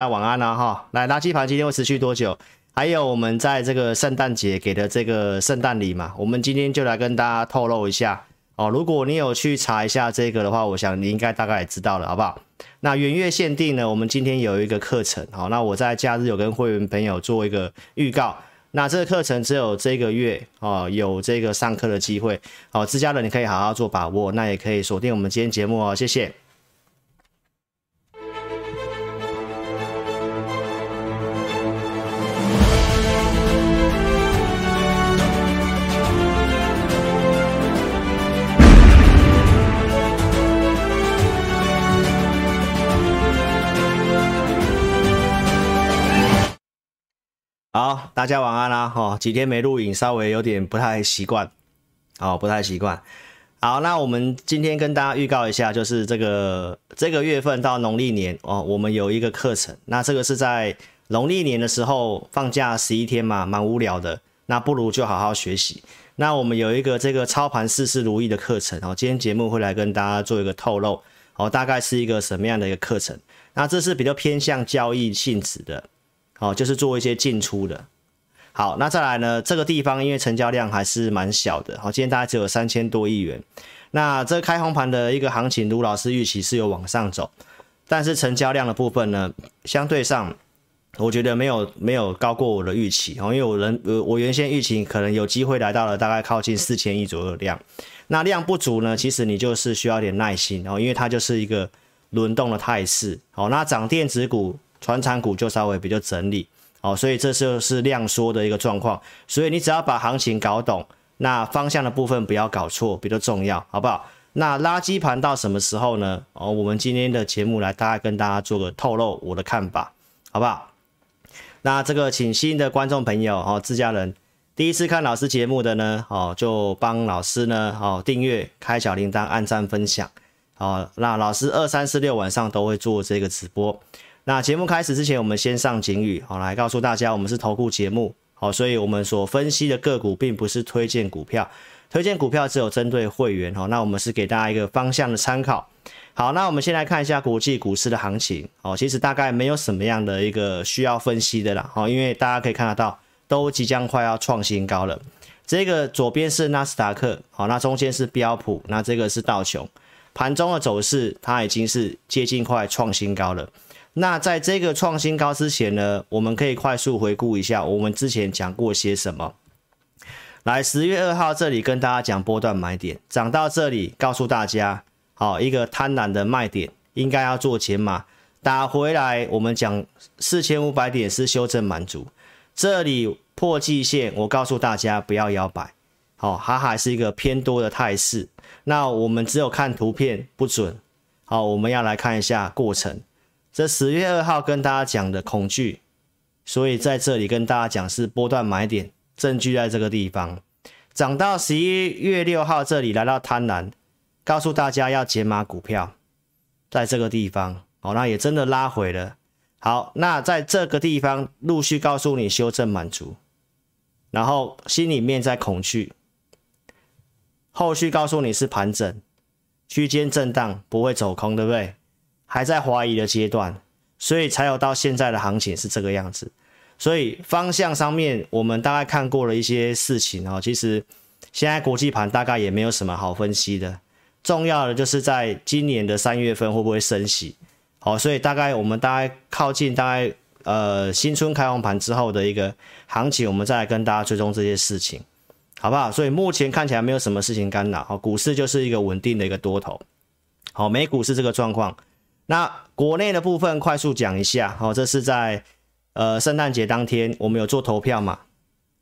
那晚安了、啊、哈。来，垃圾盘今天会持续多久？还有我们在这个圣诞节给的这个圣诞礼嘛，我们今天就来跟大家透露一下哦。如果你有去查一下这个的话，我想你应该大概也知道了，好不好？那元月限定呢，我们今天有一个课程，好，那我在假日有跟会员朋友做一个预告。那这个课程只有这个月哦，有这个上课的机会，好，自家人你可以好好做把握，那也可以锁定我们今天节目哦，谢谢。好，大家晚安啦！哈，几天没录影，稍微有点不太习惯，哦，不太习惯。好，那我们今天跟大家预告一下，就是这个这个月份到农历年哦，我们有一个课程。那这个是在农历年的时候放假十一天嘛，蛮无聊的，那不如就好好学习。那我们有一个这个操盘事事如意的课程哦，今天节目会来跟大家做一个透露哦，大概是一个什么样的一个课程？那这是比较偏向交易性质的。哦，就是做一些进出的。好，那再来呢？这个地方因为成交量还是蛮小的，好，今天大概只有三千多亿元。那这开红盘的一个行情，卢老师预期是有往上走，但是成交量的部分呢，相对上我觉得没有没有高过我的预期哦，因为我人我我原先预期可能有机会来到了大概靠近四千亿左右的量。那量不足呢，其实你就是需要点耐心哦，因为它就是一个轮动的态势。好，那涨电子股。传产股就稍微比较整理，哦，所以这就是量缩的一个状况，所以你只要把行情搞懂，那方向的部分不要搞错，比较重要，好不好？那垃圾盘到什么时候呢？哦，我们今天的节目来大概跟大家做个透露我的看法，好不好？那这个请新的观众朋友哦，自家人第一次看老师节目的呢，哦，就帮老师呢，哦，订阅、开小铃铛、按赞、分享，哦，那老师二三四六晚上都会做这个直播。那节目开始之前，我们先上警语，好，来告诉大家，我们是投顾节目，好，所以我们所分析的个股并不是推荐股票，推荐股票只有针对会员，好，那我们是给大家一个方向的参考。好，那我们先来看一下国际股市的行情，哦，其实大概没有什么样的一个需要分析的啦，好，因为大家可以看得到，都即将快要创新高了。这个左边是纳斯达克，好，那中间是标普，那这个是道琼，盘中的走势它已经是接近快创新高了。那在这个创新高之前呢，我们可以快速回顾一下我们之前讲过些什么。来，十月二号这里跟大家讲波段买点，涨到这里告诉大家，好，一个贪婪的卖点，应该要做减码，打回来我们讲四千五百点是修正满足，这里破季线，我告诉大家不要摇摆，好，它还是一个偏多的态势。那我们只有看图片不准，好，我们要来看一下过程。这十月二号跟大家讲的恐惧，所以在这里跟大家讲是波段买点，证据在这个地方，涨到十一月六号这里来到贪婪，告诉大家要减码股票，在这个地方，好，那也真的拉回了。好，那在这个地方陆续告诉你修正满足，然后心里面在恐惧，后续告诉你是盘整，区间震荡不会走空，对不对？还在怀疑的阶段，所以才有到现在的行情是这个样子。所以方向上面，我们大概看过了一些事情哦。其实现在国际盘大概也没有什么好分析的，重要的就是在今年的三月份会不会升息。好，所以大概我们大概靠近大概呃新春开红盘之后的一个行情，我们再来跟大家追踪这些事情，好不好？所以目前看起来没有什么事情干扰，好，股市就是一个稳定的一个多头。好，美股是这个状况。那国内的部分快速讲一下，好，这是在呃圣诞节当天，我们有做投票嘛？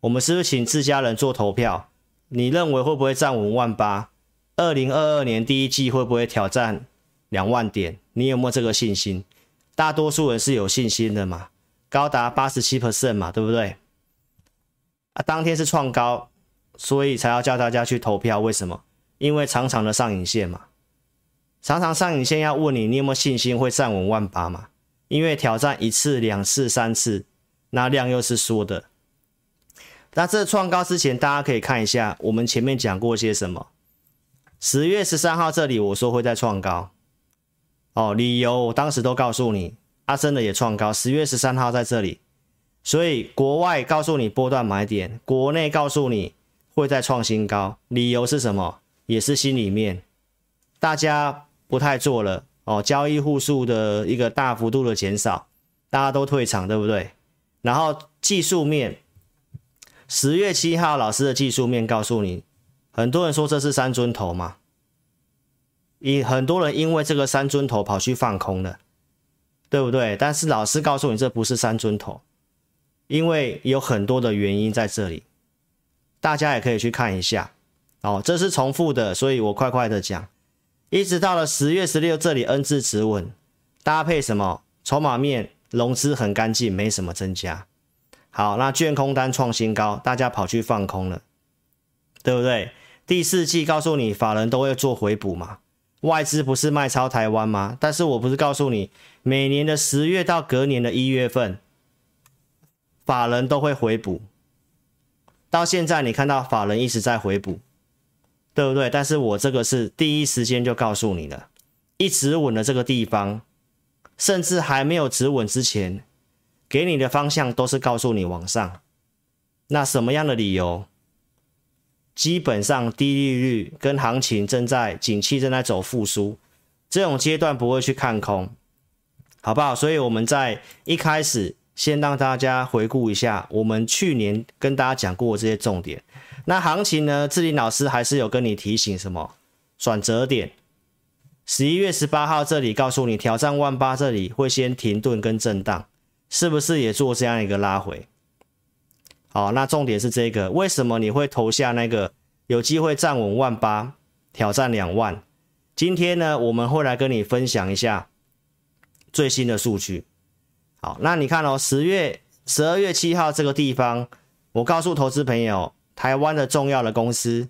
我们是不是请自家人做投票？你认为会不会站稳万八？二零二二年第一季会不会挑战两万点？你有没有这个信心？大多数人是有信心的嘛，高达八十七 percent 嘛，对不对？啊，当天是创高，所以才要叫大家去投票。为什么？因为长长的上影线嘛。常常上影线要问你，你有没有信心会站稳万八嘛？因为挑战一次、两次、三次，那量又是缩的。那这创高之前，大家可以看一下我们前面讲过些什么。十月十三号这里我说会再创高，哦，理由我当时都告诉你，啊，森的也创高，十月十三号在这里，所以国外告诉你波段买点，国内告诉你会再创新高，理由是什么？也是心里面大家不太做了哦，交易户数的一个大幅度的减少，大家都退场，对不对？然后技术面，十月七号老师的技术面告诉你，很多人说这是三尊头嘛。以很多人因为这个三尊头跑去放空了，对不对？但是老师告诉你，这不是三尊头，因为有很多的原因在这里，大家也可以去看一下。哦，这是重复的，所以我快快的讲，一直到了十月十六这里，N 字止稳，搭配什么？筹码面融资很干净，没什么增加。好，那券空单创新高，大家跑去放空了，对不对？第四季告诉你，法人都会做回补嘛。外资不是卖超台湾吗？但是我不是告诉你，每年的十月到隔年的一月份，法人都会回补。到现在你看到法人一直在回补，对不对？但是我这个是第一时间就告诉你了，一直稳的这个地方，甚至还没有止稳之前，给你的方向都是告诉你往上。那什么样的理由？基本上低利率跟行情正在景气正在走复苏，这种阶段不会去看空，好不好？所以我们在一开始先让大家回顾一下我们去年跟大家讲过这些重点。那行情呢？志林老师还是有跟你提醒什么？转折点，十一月十八号这里告诉你挑战万八，这里会先停顿跟震荡，是不是也做这样一个拉回？好，那重点是这个，为什么你会投下那个有机会站稳万八，挑战两万？今天呢，我们会来跟你分享一下最新的数据。好，那你看哦，十月十二月七号这个地方，我告诉投资朋友，台湾的重要的公司，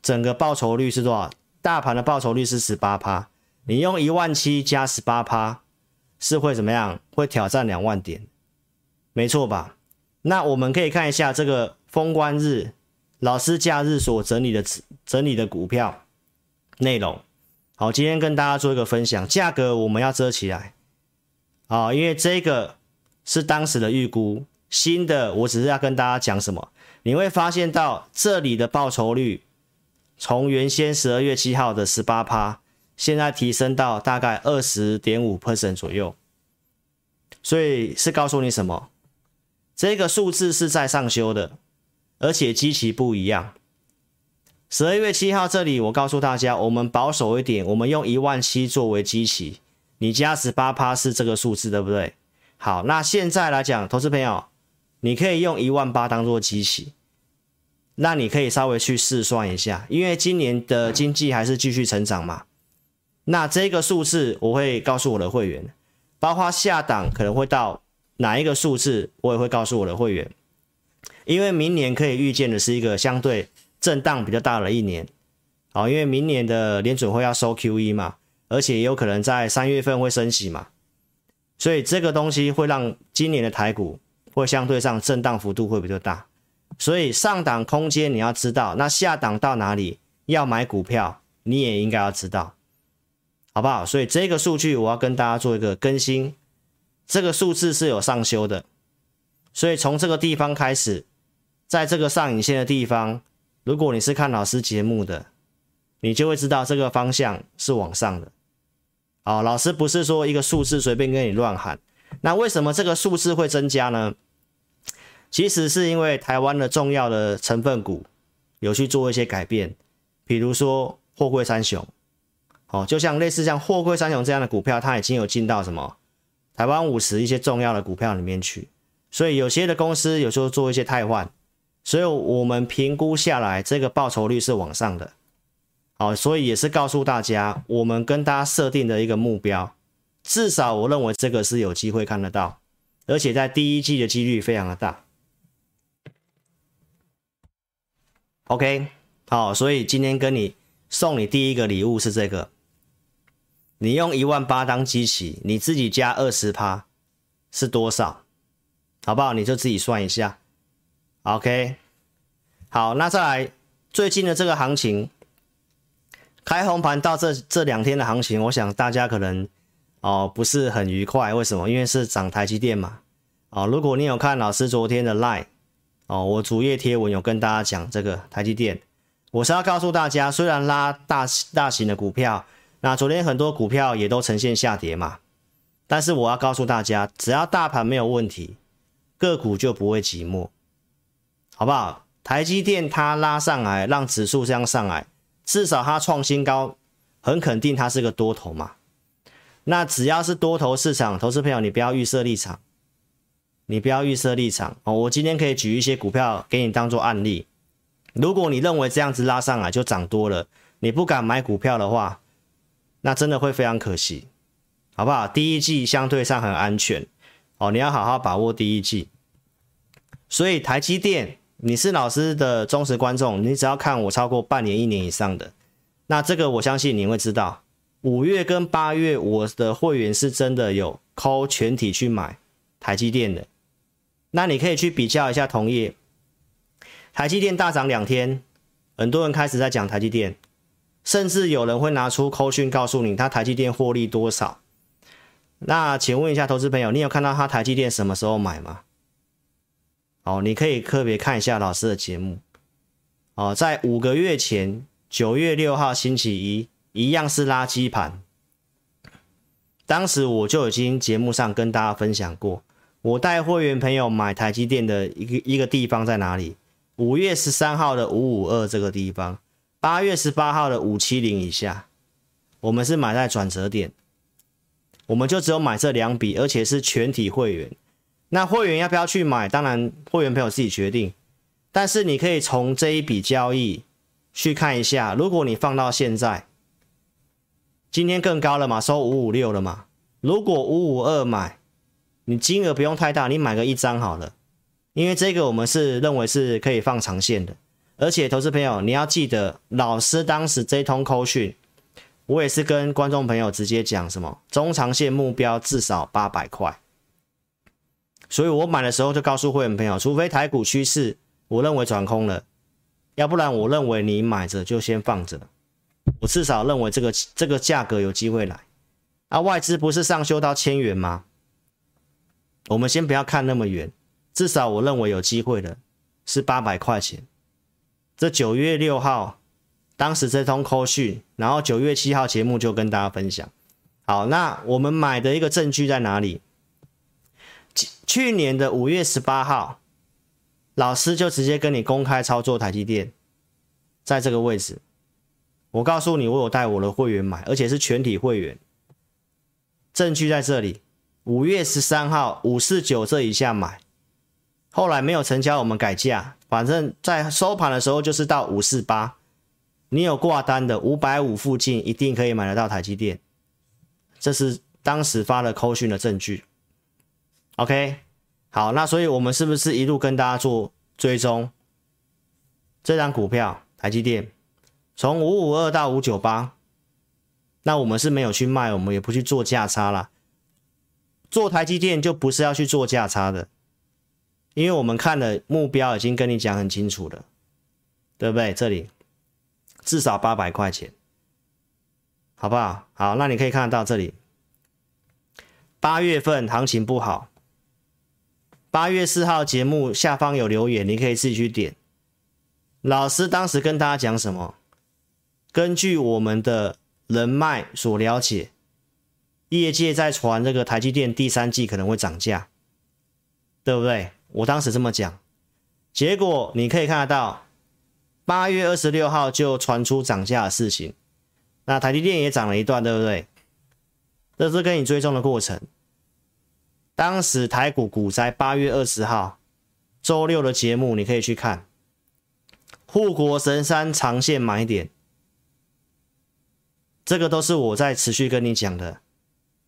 整个报酬率是多少？大盘的报酬率是十八趴，你用一万七加十八趴，是会怎么样？会挑战两万点，没错吧？那我们可以看一下这个封关日，老师假日所整理的整理的股票内容。好，今天跟大家做一个分享，价格我们要遮起来啊，因为这个是当时的预估，新的我只是要跟大家讲什么，你会发现到这里的报酬率从原先十二月七号的十八趴，现在提升到大概二十点五 percent 左右，所以是告诉你什么？这个数字是在上修的，而且基期不一样。十二月七号这里，我告诉大家，我们保守一点，我们用一万七作为基期，你加十八趴是这个数字，对不对？好，那现在来讲，投资朋友，你可以用一万八当做基期，那你可以稍微去试算一下，因为今年的经济还是继续成长嘛。那这个数字我会告诉我的会员，包括下档可能会到。哪一个数字，我也会告诉我的会员，因为明年可以预见的是一个相对震荡比较大的一年，好，因为明年的联准会要收 QE 嘛，而且也有可能在三月份会升息嘛，所以这个东西会让今年的台股会相对上震荡幅度会比较大，所以上档空间你要知道，那下档到哪里要买股票，你也应该要知道，好不好？所以这个数据我要跟大家做一个更新。这个数字是有上修的，所以从这个地方开始，在这个上影线的地方，如果你是看老师节目的，你就会知道这个方向是往上的。好，老师不是说一个数字随便跟你乱喊。那为什么这个数字会增加呢？其实是因为台湾的重要的成分股有去做一些改变，比如说货柜三雄，哦，就像类似像货柜三雄这样的股票，它已经有进到什么？台湾五十一些重要的股票里面去，所以有些的公司有时候做一些汰换，所以我们评估下来这个报酬率是往上的，好，所以也是告诉大家，我们跟大家设定的一个目标，至少我认为这个是有机会看得到，而且在第一季的几率非常的大。OK，好，所以今天跟你送你第一个礼物是这个。你用一万八当基期，你自己加二十趴是多少？好不好？你就自己算一下。OK，好，那再来最近的这个行情，开红盘到这这两天的行情，我想大家可能哦，不是很愉快。为什么？因为是涨台积电嘛。哦，如果你有看老师昨天的 Line，哦，我主页贴文有跟大家讲这个台积电，我是要告诉大家，虽然拉大大型的股票，那昨天很多股票也都呈现下跌嘛，但是我要告诉大家，只要大盘没有问题，个股就不会寂寞，好不好？台积电它拉上来，让指数这样上来，至少它创新高，很肯定它是个多头嘛。那只要是多头市场，投资朋友你不要预设立场，你不要预设立场哦。我今天可以举一些股票给你当做案例。如果你认为这样子拉上来就涨多了，你不敢买股票的话，那真的会非常可惜，好不好？第一季相对上很安全哦，你要好好把握第一季。所以台积电，你是老师的忠实观众，你只要看我超过半年、一年以上的，那这个我相信你会知道。五月跟八月，我的会员是真的有 call 全体去买台积电的。那你可以去比较一下同业，台积电大涨两天，很多人开始在讲台积电，甚至有人会拿出 call 讯告诉你他台积电获利多少。那请问一下投资朋友，你有看到他台积电什么时候买吗？哦，你可以特别看一下老师的节目。哦，在五个月前，九月六号星期一。一样是垃圾盘，当时我就已经节目上跟大家分享过，我带会员朋友买台积电的一个一个地方在哪里？五月十三号的五五二这个地方，八月十八号的五七零以下，我们是买在转折点，我们就只有买这两笔，而且是全体会员。那会员要不要去买？当然会员朋友自己决定，但是你可以从这一笔交易去看一下，如果你放到现在。今天更高了嘛，收五五六了嘛。如果五五二买，你金额不用太大，你买个一张好了。因为这个我们是认为是可以放长线的，而且投资朋友你要记得，老师当时这通扣讯，我也是跟观众朋友直接讲什么中长线目标至少八百块。所以我买的时候就告诉会员朋友，除非台股趋势我认为转空了，要不然我认为你买着就先放着。我至少认为这个这个价格有机会来，啊，外资不是上修到千元吗？我们先不要看那么远，至少我认为有机会的是八百块钱。这九月六号，当时这通扣讯，然后九月七号节目就跟大家分享。好，那我们买的一个证据在哪里？去年的五月十八号，老师就直接跟你公开操作台积电，在这个位置。我告诉你，我有带我的会员买，而且是全体会员。证据在这里，五月十三号五四九这一下买，后来没有成交，我们改价，反正在收盘的时候就是到五四八。你有挂单的五百五附近，一定可以买得到台积电。这是当时发了扣讯的证据。OK，好，那所以我们是不是一路跟大家做追踪这张股票台积电？从五五二到五九八，那我们是没有去卖，我们也不去做价差啦。做台积电就不是要去做价差的，因为我们看的目标已经跟你讲很清楚了，对不对？这里至少八百块钱，好不好？好，那你可以看得到这里，八月份行情不好，八月四号节目下方有留言，你可以自己去点。老师当时跟大家讲什么？根据我们的人脉所了解，业界在传这个台积电第三季可能会涨价，对不对？我当时这么讲，结果你可以看得到，八月二十六号就传出涨价的事情，那台积电也涨了一段，对不对？这是跟你追踪的过程。当时台股股灾八月二十号周六的节目，你可以去看，护国神山长线买点。这个都是我在持续跟你讲的，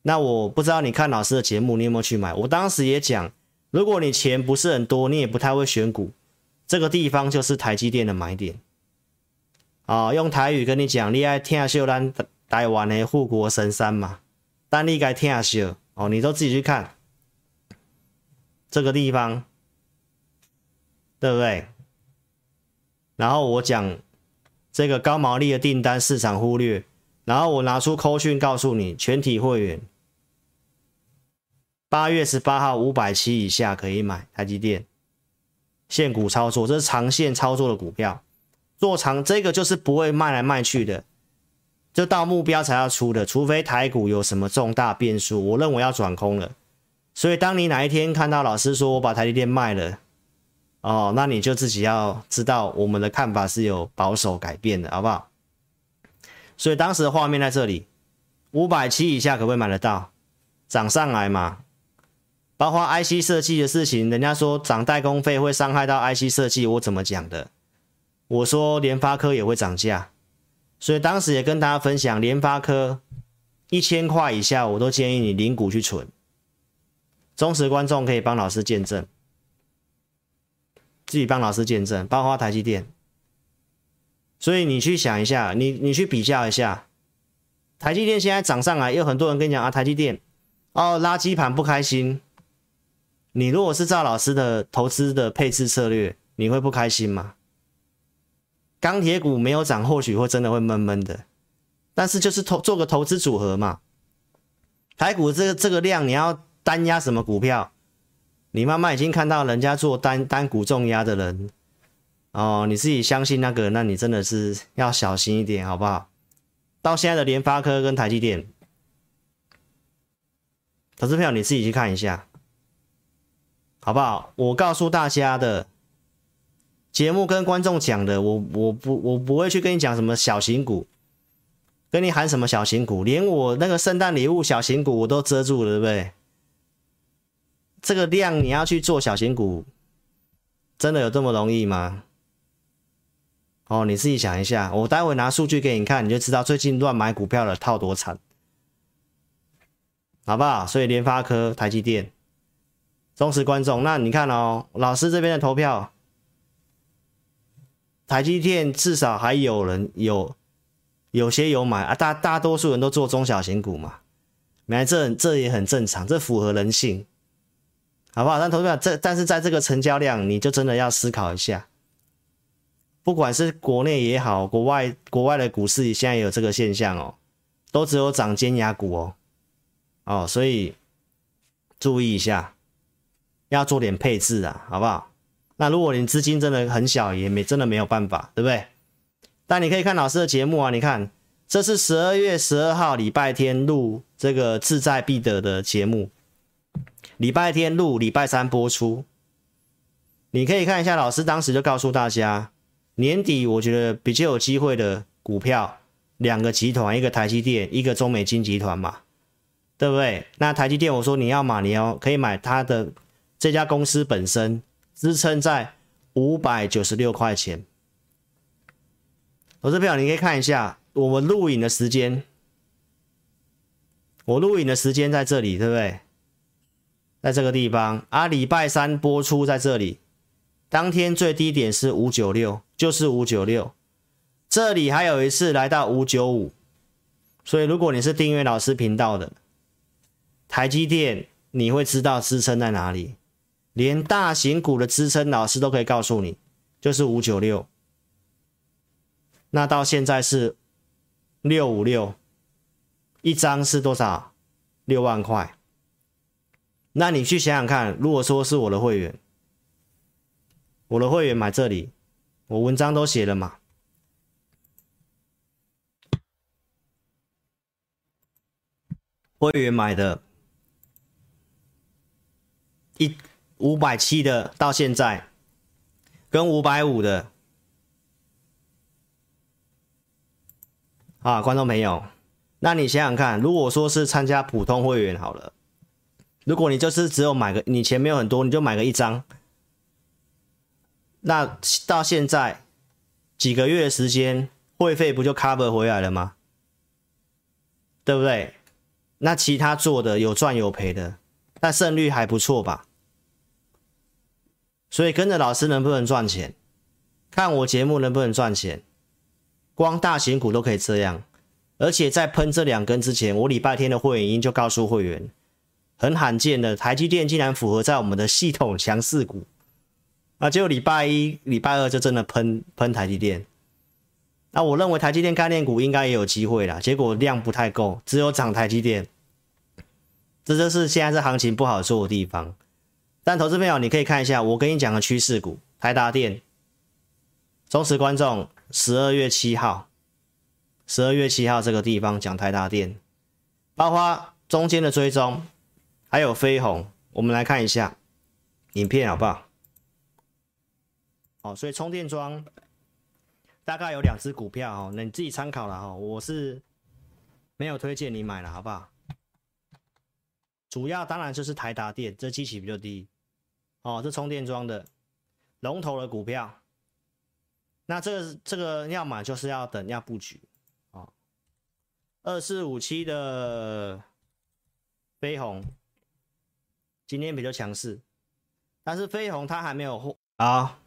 那我不知道你看老师的节目，你有没有去买？我当时也讲，如果你钱不是很多，你也不太会选股，这个地方就是台积电的买点。啊、哦，用台语跟你讲，你爱听秀咱台湾的护国神山嘛，但你该听秀哦，你都自己去看这个地方，对不对？然后我讲这个高毛利的订单市场忽略。然后我拿出扣讯告诉你，全体会员八月十八号五百七以下可以买台积电，现股操作，这是长线操作的股票，做长这个就是不会卖来卖去的，就到目标才要出的，除非台股有什么重大变数，我认为要转空了。所以当你哪一天看到老师说我把台积电卖了，哦，那你就自己要知道我们的看法是有保守改变的，好不好？所以当时的画面在这里，五百七以下可不可以买得到？涨上来嘛？包括 IC 设计的事情，人家说涨代工费会伤害到 IC 设计，我怎么讲的？我说联发科也会涨价，所以当时也跟大家分享，联发科一千块以下，我都建议你零股去存。忠实观众可以帮老师见证，自己帮老师见证，包括台积电。所以你去想一下，你你去比较一下，台积电现在涨上来，有很多人跟你讲啊，台积电哦垃圾盘不开心。你如果是赵老师的投资的配置策略，你会不开心吗？钢铁股没有涨，或许会真的会闷闷的，但是就是投做个投资组合嘛。台股这个这个量，你要单压什么股票？你慢慢已经看到人家做单单股重压的人哦，你自己相信那个，那你真的是要小心一点，好不好？到现在的联发科跟台积电，投资票你自己去看一下。好不好？我告诉大家的节目跟观众讲的，我我不我不会去跟你讲什么小型股，跟你喊什么小型股，连我那个圣诞礼物小型股我都遮住了，对不对？这个量你要去做小型股，真的有这么容易吗？哦，你自己想一下，我待会拿数据给你看，你就知道最近乱买股票的套多惨，好不好？所以联发科、台积电。忠实观众，那你看哦，老师这边的投票，台积电至少还有人有，有些有买啊，大大多数人都做中小型股嘛，来这这也很正常，这符合人性，好不好？但投票这，但是在这个成交量，你就真的要思考一下，不管是国内也好，国外国外的股市现在也有这个现象哦，都只有涨尖牙股哦，哦，所以注意一下。要做点配置啊，好不好？那如果你资金真的很小，也没真的没有办法，对不对？但你可以看老师的节目啊，你看这是十二月十二号礼拜天录这个志在必得的节目，礼拜天录，礼拜三播出。你可以看一下，老师当时就告诉大家，年底我觉得比较有机会的股票，两个集团，一个台积电，一个中美金集团嘛，对不对？那台积电，我说你要买，你要可以买它的。这家公司本身支撑在五百九十六块钱。我这边你可以看一下我们录影的时间，我录影的时间在这里，对不对？在这个地方啊，礼拜三播出在这里，当天最低点是五九六，就是五九六。这里还有一次来到五九五，所以如果你是订阅老师频道的，台积电你会知道支撑在哪里。连大型股的支撑，老师都可以告诉你，就是五九六。那到现在是六五六，一张是多少？六万块。那你去想想看，如果说是我的会员，我的会员买这里，我文章都写了嘛，会员买的，一。五百七的到现在，跟五百五的啊，观众朋友，那你想想看，如果说是参加普通会员好了，如果你就是只有买个，你钱没有很多，你就买个一张，那到现在几个月的时间，会费不就 cover 回来了吗？对不对？那其他做的有赚有赔的，那胜率还不错吧？所以跟着老师能不能赚钱？看我节目能不能赚钱？光大型股都可以这样，而且在喷这两根之前，我礼拜天的会员音就告诉会员，很罕见的台积电竟然符合在我们的系统强势股，啊，结果礼拜一、礼拜二就真的喷喷台积电。那我认为台积电概念股应该也有机会啦，结果量不太够，只有涨台积电，这就是现在这行情不好做的地方。但投资朋友，你可以看一下我跟你讲的趋势股，台达电。忠实观众，十二月七号，十二月七号这个地方讲台达电，包括中间的追踪，还有飞鸿，我们来看一下影片好不好？哦，所以充电桩大概有两只股票哦，那你自己参考了哈。我是没有推荐你买了，好不好？主要当然就是台达电，这基期比较低哦，这充电桩的龙头的股票。那这个这个要买就是要等要布局哦。二四五七的飞鸿今天比较强势，但是飞鸿它还没有货啊。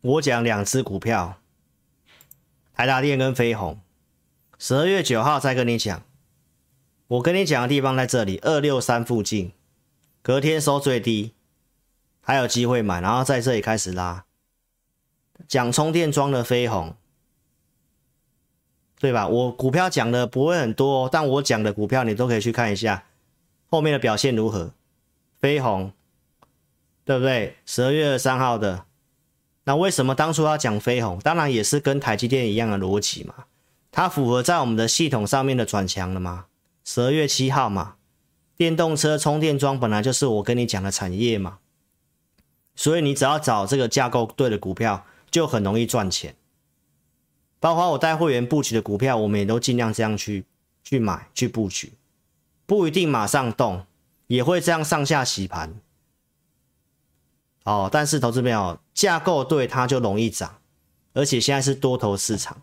我讲两只股票，台达电跟飞鸿，十二月九号再跟你讲。我跟你讲的地方在这里，二六三附近，隔天收最低，还有机会买，然后在这里开始拉。讲充电桩的飞鸿，对吧？我股票讲的不会很多，但我讲的股票你都可以去看一下后面的表现如何。飞鸿，对不对？十二月二三号的，那为什么当初要讲飞鸿？当然也是跟台积电一样的逻辑嘛，它符合在我们的系统上面的转强了嘛。十二月七号嘛，电动车充电桩本来就是我跟你讲的产业嘛，所以你只要找这个架构对的股票。就很容易赚钱，包括我带会员布局的股票，我们也都尽量这样去去买去布局，不一定马上动，也会这样上下洗盘。哦，但是投资朋友架构对它就容易涨，而且现在是多头市场。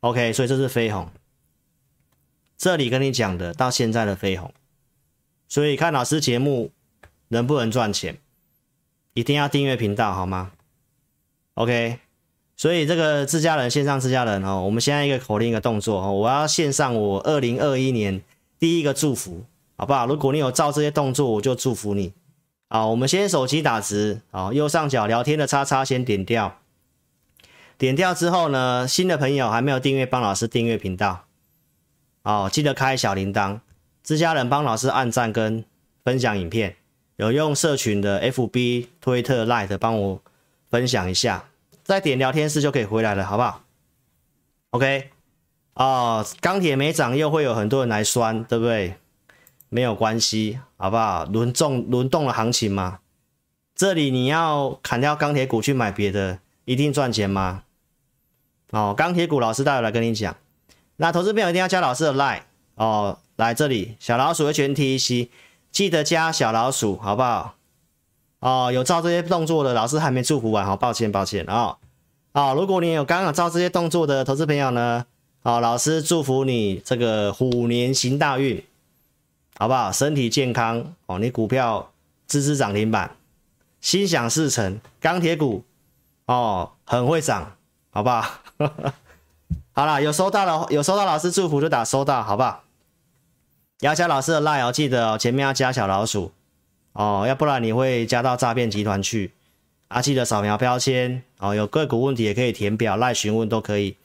OK，所以这是飞鸿，这里跟你讲的到现在的飞鸿，所以看老师节目能不能赚钱，一定要订阅频道好吗？OK，所以这个自家人线上自家人哦，我们现在一个口令一个动作哦，我要献上我二零二一年第一个祝福，好不好？如果你有照这些动作，我就祝福你。好，我们先手机打直，好，右上角聊天的叉叉先点掉，点掉之后呢，新的朋友还没有订阅帮老师订阅频道，哦，记得开小铃铛，自家人帮老师按赞跟分享影片，有用社群的 FB、推特、Line 帮我。分享一下，再点聊天室就可以回来了，好不好？OK，哦，钢铁没涨，又会有很多人来酸，对不对？没有关系，好不好？轮动轮动的行情嘛，这里你要砍掉钢铁股去买别的，一定赚钱吗？哦，钢铁股老师待会来跟你讲。那投资朋友一定要加老师的 line 哦，来这里小老鼠的全 T C，记得加小老鼠，好不好？哦，有照这些动作的老师还没祝福完，好，抱歉抱歉啊。啊、哦，如果你有刚刚照这些动作的投资朋友呢，啊、哦，老师祝福你这个虎年行大运，好不好？身体健康哦，你股票支持涨停板，心想事成，钢铁股哦很会涨，好不好？好了，有收到了，有收到老师祝福就打收到，好不好？要加老师的 line 哦，记得哦，前面要加小老鼠。哦，要不然你会加到诈骗集团去。啊，记得扫描标签哦。有个股问题也可以填表赖询问都可以。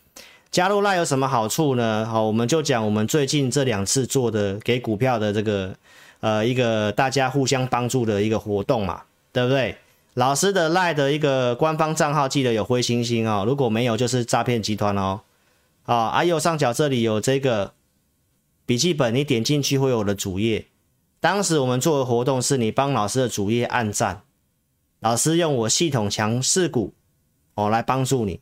加入赖有什么好处呢？好，我们就讲我们最近这两次做的给股票的这个呃一个大家互相帮助的一个活动嘛，对不对？老师的赖的一个官方账号记得有灰星星哦，如果没有就是诈骗集团哦。啊，啊右上角这里有这个笔记本，你点进去会有我的主页。当时我们做的活动是你帮老师的主页按赞，老师用我系统强势股哦来帮助你。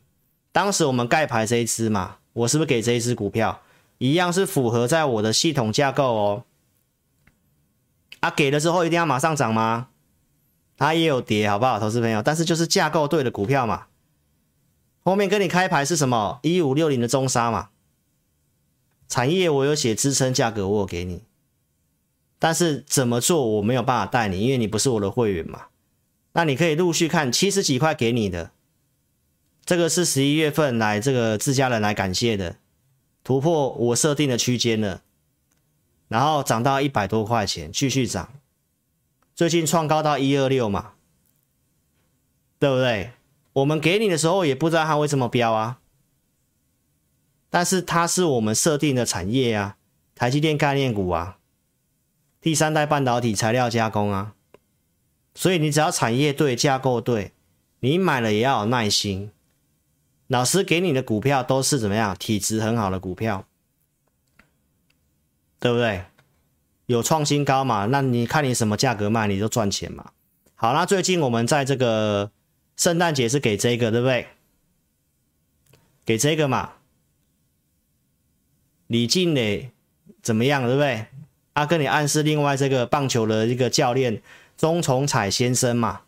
当时我们盖牌这一支嘛，我是不是给这一支股票一样是符合在我的系统架构哦？啊，给了之后一定要马上涨吗？它也有跌，好不好，投资朋友？但是就是架构对的股票嘛。后面跟你开牌是什么？一五六零的中沙嘛。产业我有写支撑价格，我有给你。但是怎么做我没有办法带你，因为你不是我的会员嘛。那你可以陆续看七十几块给你的，这个是十一月份来这个自家人来感谢的，突破我设定的区间了，然后涨到一百多块钱，继续涨，最近创高到一二六嘛，对不对？我们给你的时候也不知道它为什么飙啊，但是它是我们设定的产业啊，台积电概念股啊。第三代半导体材料加工啊。所以你只要产业对，架构对，你买了也要有耐心。老师给你的股票都是怎么样？体质很好的股票，对不对？有创新高嘛？那你看你什么价格卖，你就赚钱嘛。好，那最近我们在这个圣诞节是给这个，对不对？给这个嘛。李静蕾怎么样，对不对？他、啊、跟你暗示另外这个棒球的一个教练钟崇彩先生嘛。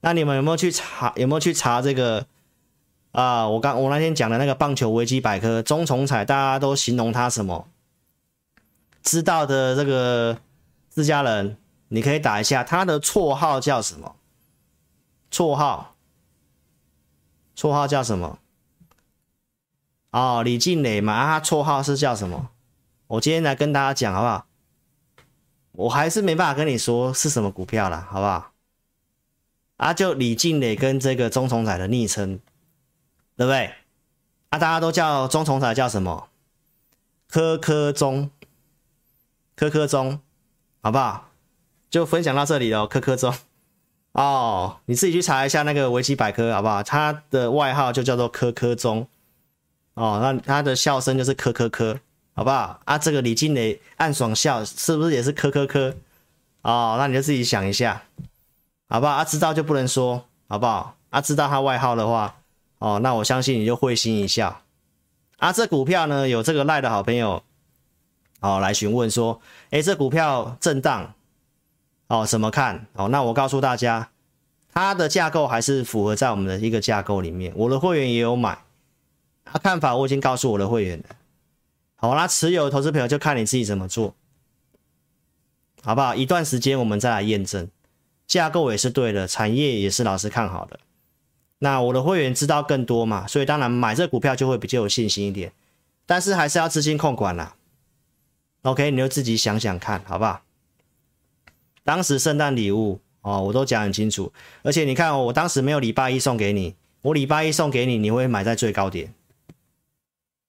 那你们有没有去查？有没有去查这个？啊，我刚我那天讲的那个棒球维基百科，钟崇彩大家都形容他什么？知道的这个自家人，你可以打一下他的绰号叫什么？绰号，绰号叫什么？哦，李静蕾嘛，啊，他绰号是叫什么？我今天来跟大家讲好不好？我还是没办法跟你说是什么股票了，好不好？啊，就李静蕾跟这个钟崇仔的昵称。对不对？啊，大家都叫钟崇仔叫什么？柯柯钟，柯柯钟，好不好？就分享到这里了，柯柯钟。哦，你自己去查一下那个维基百科，好不好？他的外号就叫做柯柯钟。哦，那他的笑声就是咳咳咳，好不好？啊，这个李静蕾暗爽笑是不是也是咳咳咳？哦，那你就自己想一下，好不好？啊，知道就不能说，好不好？啊，知道他外号的话。哦，那我相信你就会心一笑啊！这股票呢，有这个赖的好朋友哦来询问说，诶，这股票震荡哦，怎么看？哦，那我告诉大家，它的架构还是符合在我们的一个架构里面。我的会员也有买，他看法我已经告诉我的会员了。好，啦持有的投资朋友就看你自己怎么做，好不好？一段时间我们再来验证，架构也是对的，产业也是老师看好的。那我的会员知道更多嘛，所以当然买这股票就会比较有信心一点，但是还是要资金控管啦。OK，你就自己想想看，好不好？当时圣诞礼物哦，我都讲很清楚，而且你看哦，我当时没有礼拜一送给你，我礼拜一送给你，你会买在最高点，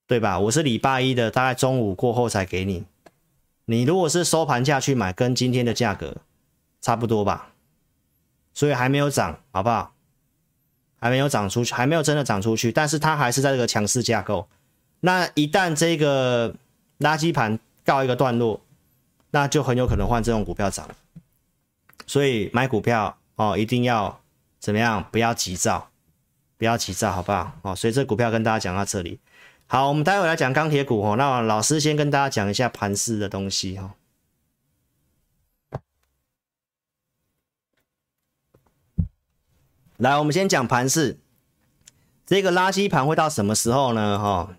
对吧？我是礼拜一的大概中午过后才给你，你如果是收盘价去买，跟今天的价格差不多吧，所以还没有涨，好不好？还没有涨出去，还没有真的涨出去，但是它还是在这个强势架构。那一旦这个垃圾盘告一个段落，那就很有可能换这种股票涨。所以买股票哦，一定要怎么样？不要急躁，不要急躁，好不好？哦，所以这股票跟大家讲到这里。好，我们待会来讲钢铁股哦。那老师先跟大家讲一下盘势的东西哈。来，我们先讲盘势，这个垃圾盘会到什么时候呢？哈，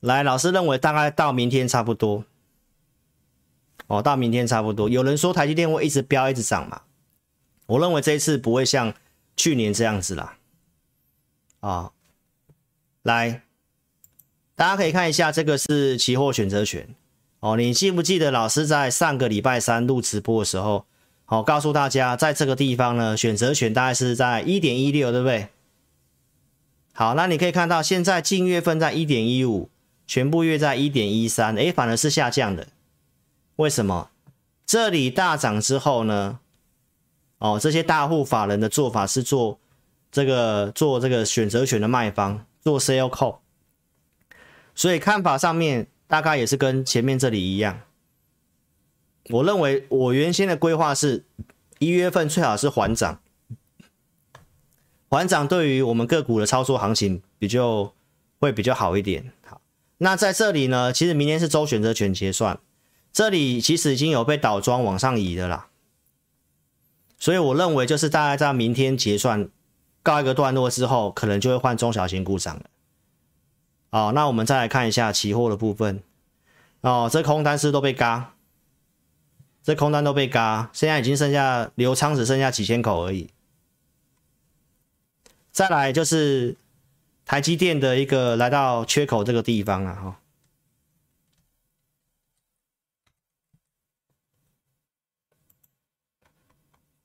来，老师认为大概到明天差不多。哦，到明天差不多。有人说台积电会一直飙一直涨嘛？我认为这一次不会像去年这样子啦。啊，来，大家可以看一下，这个是期货选择权。哦，你记不记得老师在上个礼拜三录直播的时候？好，告诉大家，在这个地方呢，选择权大概是在一点一六，对不对？好，那你可以看到，现在近月份在一点一五，全部月在一点一三，诶，反而是下降的。为什么？这里大涨之后呢？哦，这些大户法人的做法是做这个做这个选择权的卖方，做 sell call，所以看法上面大概也是跟前面这里一样。我认为我原先的规划是一月份最好是缓涨，缓涨对于我们个股的操作行情比较会比较好一点。好，那在这里呢，其实明天是周选择权结算，这里其实已经有被倒装往上移的啦，所以我认为就是大概在明天结算告一个段落之后，可能就会换中小型股涨了。好，那我们再来看一下期货的部分，哦，这空单是都被嘎。这空单都被嘎，现在已经剩下留仓只剩下几千口而已。再来就是台积电的一个来到缺口这个地方啊，哈。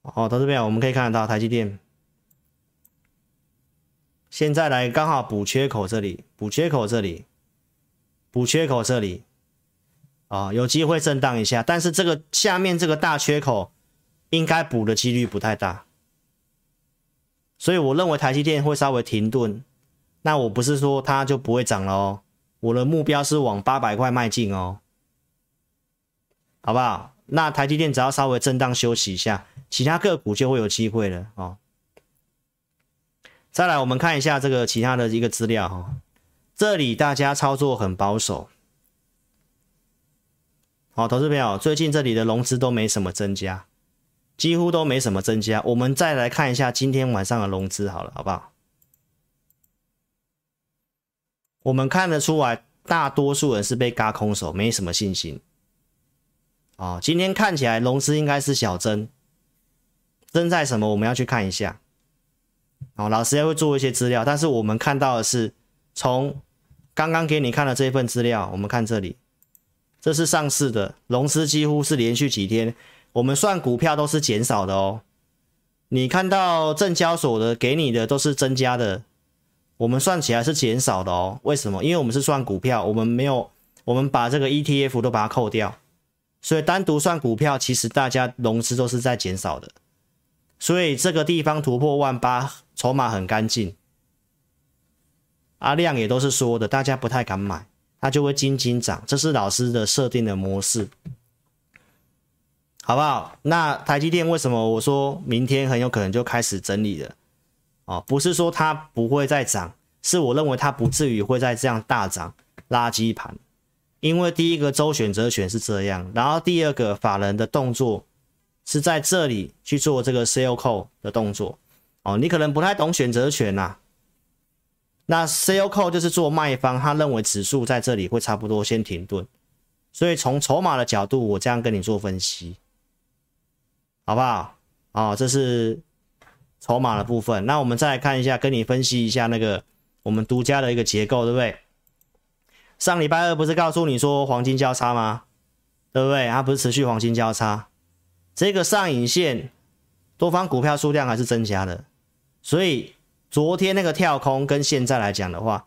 哦，到这边我们可以看得到台积电现在来刚好补缺口这里，补缺口这里，补缺口这里。啊，有机会震荡一下，但是这个下面这个大缺口应该补的几率不太大，所以我认为台积电会稍微停顿。那我不是说它就不会涨了哦，我的目标是往八百块迈进哦，好不好？那台积电只要稍微震荡休息一下，其他个股就会有机会了哦。再来，我们看一下这个其他的一个资料哈、哦，这里大家操作很保守。好，投资朋友，最近这里的融资都没什么增加，几乎都没什么增加。我们再来看一下今天晚上的融资好了，好不好？我们看得出来，大多数人是被嘎空手，没什么信心。哦，今天看起来融资应该是小增，增在什么？我们要去看一下。好，老师也会做一些资料，但是我们看到的是从刚刚给你看的这一份资料，我们看这里。这是上市的融资，几乎是连续几天，我们算股票都是减少的哦。你看到证交所的给你的都是增加的，我们算起来是减少的哦。为什么？因为我们是算股票，我们没有，我们把这个 ETF 都把它扣掉，所以单独算股票，其实大家融资都是在减少的。所以这个地方突破万八，筹码很干净，阿量也都是说的，大家不太敢买。它就会斤斤涨，这是老师的设定的模式，好不好？那台积电为什么我说明天很有可能就开始整理了？哦，不是说它不会再涨，是我认为它不至于会再这样大涨垃圾盘，因为第一个周选择权是这样，然后第二个法人的动作是在这里去做这个 sell call 的动作，哦，你可能不太懂选择权呐、那 sell call 就是做卖方，他认为指数在这里会差不多先停顿，所以从筹码的角度，我这样跟你做分析，好不好？哦，这是筹码的部分。那我们再来看一下，跟你分析一下那个我们独家的一个结构，对不对？上礼拜二不是告诉你说黄金交叉吗？对不对？它不是持续黄金交叉，这个上影线多方股票数量还是增加的，所以。昨天那个跳空跟现在来讲的话，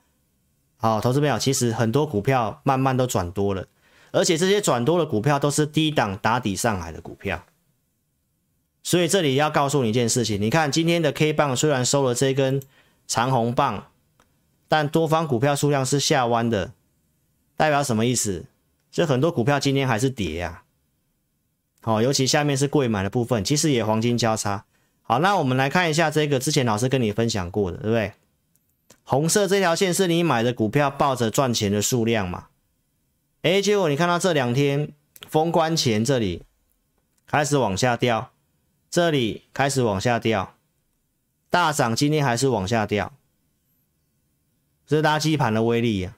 好，投资朋友，其实很多股票慢慢都转多了，而且这些转多的股票都是低档打底上来的股票，所以这里要告诉你一件事情，你看今天的 K 棒虽然收了这根长红棒，但多方股票数量是下弯的，代表什么意思？就很多股票今天还是跌呀，好，尤其下面是贵买的部分，其实也黄金交叉。好，那我们来看一下这个，之前老师跟你分享过的，对不对？红色这条线是你买的股票抱着赚钱的数量嘛？哎，结果你看到这两天封关前这里开始往下掉，这里开始往下掉，大涨，今天还是往下掉，这是垃圾盘的威力呀！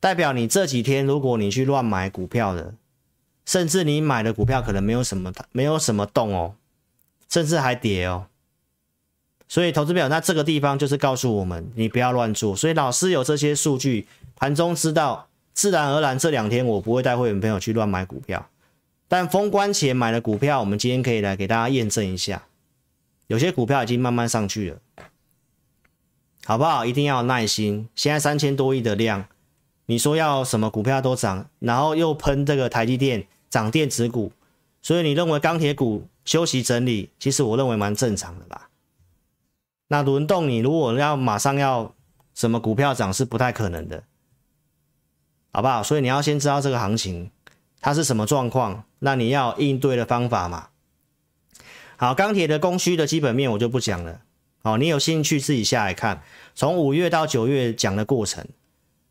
代表你这几天如果你去乱买股票的，甚至你买的股票可能没有什么没有什么动哦。甚至还跌哦，所以投资表那这个地方就是告诉我们，你不要乱做。所以老师有这些数据，盘中知道，自然而然这两天我不会带会员朋友去乱买股票。但封关前买的股票，我们今天可以来给大家验证一下，有些股票已经慢慢上去了，好不好？一定要耐心。现在三千多亿的量，你说要什么股票都涨，然后又喷这个台积电涨电子股，所以你认为钢铁股？休息整理，其实我认为蛮正常的啦。那轮动，你如果要马上要什么股票涨，是不太可能的，好不好？所以你要先知道这个行情它是什么状况，那你要应对的方法嘛。好，钢铁的供需的基本面我就不讲了。好，你有兴趣自己下来看，从五月到九月讲的过程，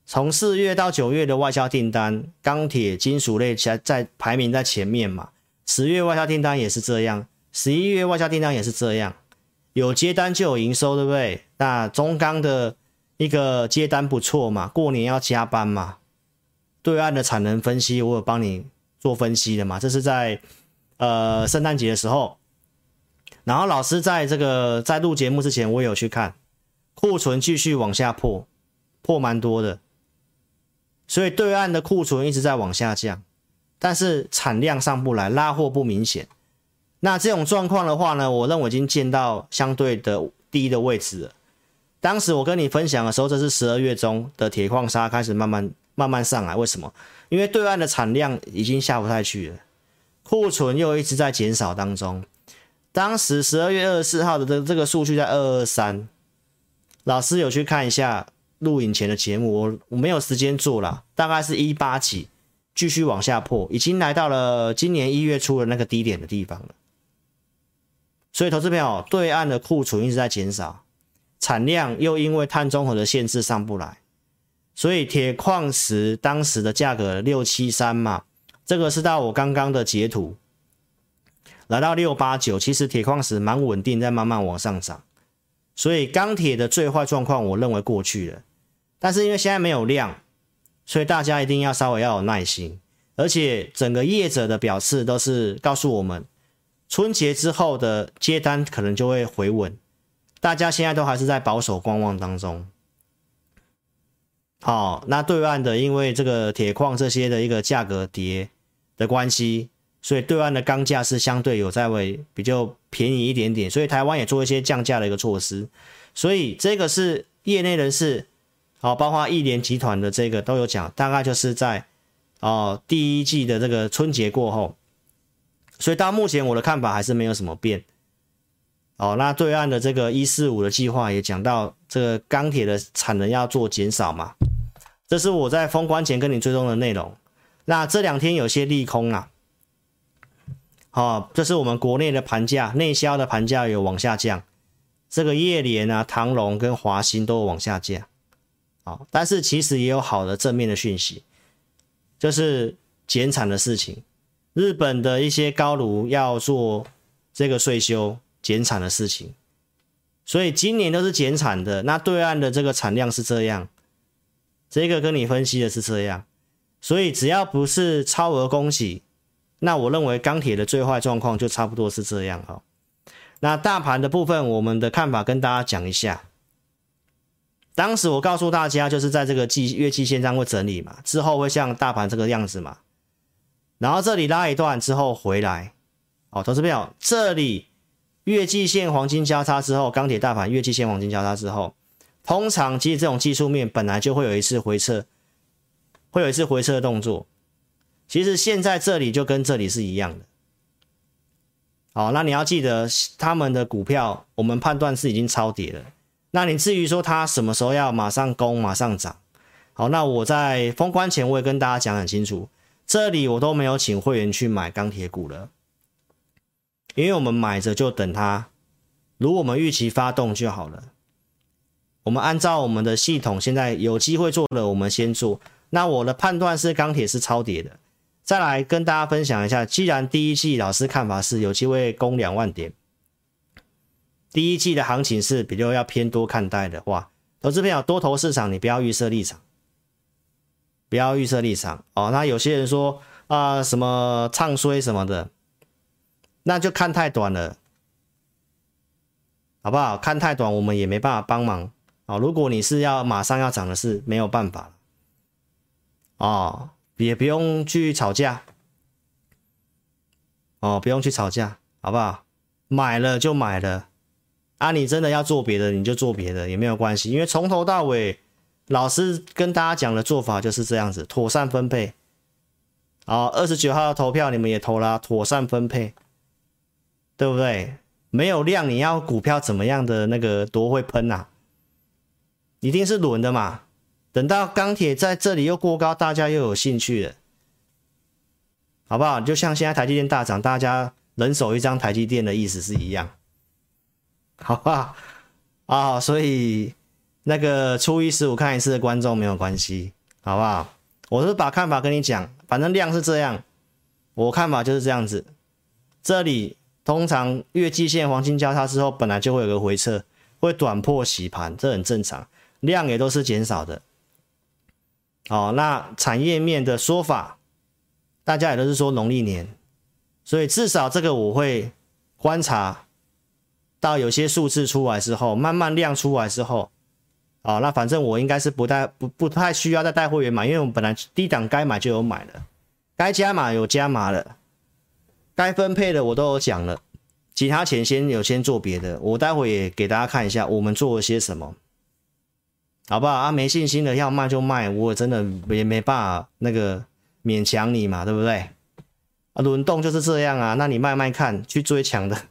从四月到九月的外销订单，钢铁、金属类在在排名在前面嘛。十月外销订单也是这样，十一月外销订单也是这样，有接单就有营收，对不对？那中钢的一个接单不错嘛，过年要加班嘛，对岸的产能分析我有帮你做分析的嘛，这是在呃圣诞节的时候，然后老师在这个在录节目之前，我有去看。库存继续往下破，破蛮多的，所以对岸的库存一直在往下降。但是产量上不来，拉货不明显。那这种状况的话呢，我认为已经见到相对的低的位置了。当时我跟你分享的时候，这是十二月中的铁矿砂开始慢慢慢慢上来。为什么？因为对岸的产量已经下不太去了，库存又一直在减少当中。当时十二月二十四号的这这个数据在二二三，老师有去看一下录影前的节目，我我没有时间做了，大概是一八几，继续往下破，已经来到了今年一月初的那个低点的地方了。所以，投资朋友，对岸的库存一直在减少，产量又因为碳中和的限制上不来，所以铁矿石当时的价格六七三嘛，这个是到我刚刚的截图，来到六八九，其实铁矿石蛮稳定，在慢慢往上涨，所以钢铁的最坏状况我认为过去了，但是因为现在没有量，所以大家一定要稍微要有耐心，而且整个业者的表示都是告诉我们。春节之后的接单可能就会回稳，大家现在都还是在保守观望当中。好，那对岸的因为这个铁矿这些的一个价格跌的关系，所以对岸的钢价是相对有在为比较便宜一点点，所以台湾也做一些降价的一个措施。所以这个是业内人士，好，包括亿联集团的这个都有讲，大概就是在哦第一季的这个春节过后。所以到目前我的看法还是没有什么变，哦，那对岸的这个一四五的计划也讲到这个钢铁的产能要做减少嘛，这是我在封关前跟你追踪的内容。那这两天有些利空啊，哦，这是我们国内的盘价，内销的盘价有往下降，这个叶联啊、唐龙跟华新都有往下降，哦，但是其实也有好的正面的讯息，就是减产的事情。日本的一些高炉要做这个税修减产的事情，所以今年都是减产的。那对岸的这个产量是这样，这个跟你分析的是这样，所以只要不是超额供给，那我认为钢铁的最坏状况就差不多是这样哈。那大盘的部分，我们的看法跟大家讲一下。当时我告诉大家，就是在这个季月季线上会整理嘛，之后会像大盘这个样子嘛。然后这里拉一段之后回来，哦，投资朋友，这里月季线黄金交叉之后，钢铁大盘月季线黄金交叉之后，通常其实这种技术面本来就会有一次回撤，会有一次回撤的动作。其实现在这里就跟这里是一样的，好，那你要记得他们的股票，我们判断是已经超跌了。那你至于说它什么时候要马上攻、马上涨，好，那我在封关前我也跟大家讲很清楚。这里我都没有请会员去买钢铁股了，因为我们买着就等它，如我们预期发动就好了。我们按照我们的系统，现在有机会做的，我们先做。那我的判断是钢铁是超跌的。再来跟大家分享一下，既然第一季老师看法是有机会攻两万点，第一季的行情是比较要偏多看待的话，投资朋友多头市场你不要预设立场。不要预设立场哦。那有些人说啊、什么唱衰什么的，那就看太短了，好不好？看太短，我们也没办法帮忙哦。如果你是要马上要涨的是没有办法哦，也不用去吵架哦，不用去吵架，好不好？买了就买了啊，你真的要做别的，你就做别的也没有关系，因为从头到尾。老师跟大家讲的做法就是这样子，妥善分配。好，二十九号投票你们也投了，妥善分配，对不对？没有量，你要股票怎么样的那个多会喷呐？一定是轮的嘛。等到钢铁在这里又过高，大家又有兴趣了，好不好？就像现在台积电大涨，大家人手一张台积电的意思是一样，好不好？啊，所以。那个初一十五看一次的观众没有关系，好不好？我是把看法跟你讲，反正量是这样，我看法就是这样子。这里通常月季线黄金交叉之后，本来就会有个回撤，会短破洗盘，这很正常。量也都是减少的。哦，那产业面的说法，大家也都是说农历年，所以至少这个我会观察到有些数字出来之后，慢慢量出来之后。哦，那反正我应该是不太不不太需要再带会员买，因为我们本来低档该买就有买了，该加码有加码了，该分配的我都有讲了，其他钱先有先做别的，我待会也给大家看一下我们做了些什么。好不好啊？没信心的要卖就卖，我真的也没办法那个勉强你嘛，对不对？啊，轮动就是这样啊，那你慢慢看，去追强的，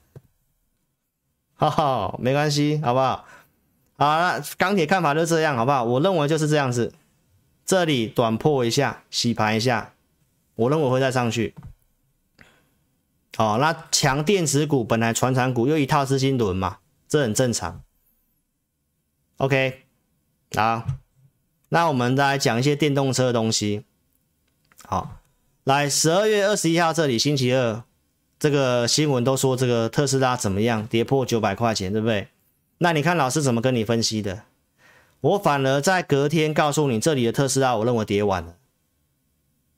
哈哈，没关系，好不好？好，那钢铁看法就这样，好不好？我认为就是这样子，这里短破一下，洗盘一下，我认为会再上去。好，那强电子股本来传产股又一套资金轮嘛，这很正常。OK。好，那我们再来讲一些电动车的东西。好，来十二月二十一号这里星期二，这个新闻都说这个特斯拉怎么样，跌破九百块钱，对不对？那你看老师怎么跟你分析的？我反而在隔天告诉你，这里的特斯拉我认为跌完了。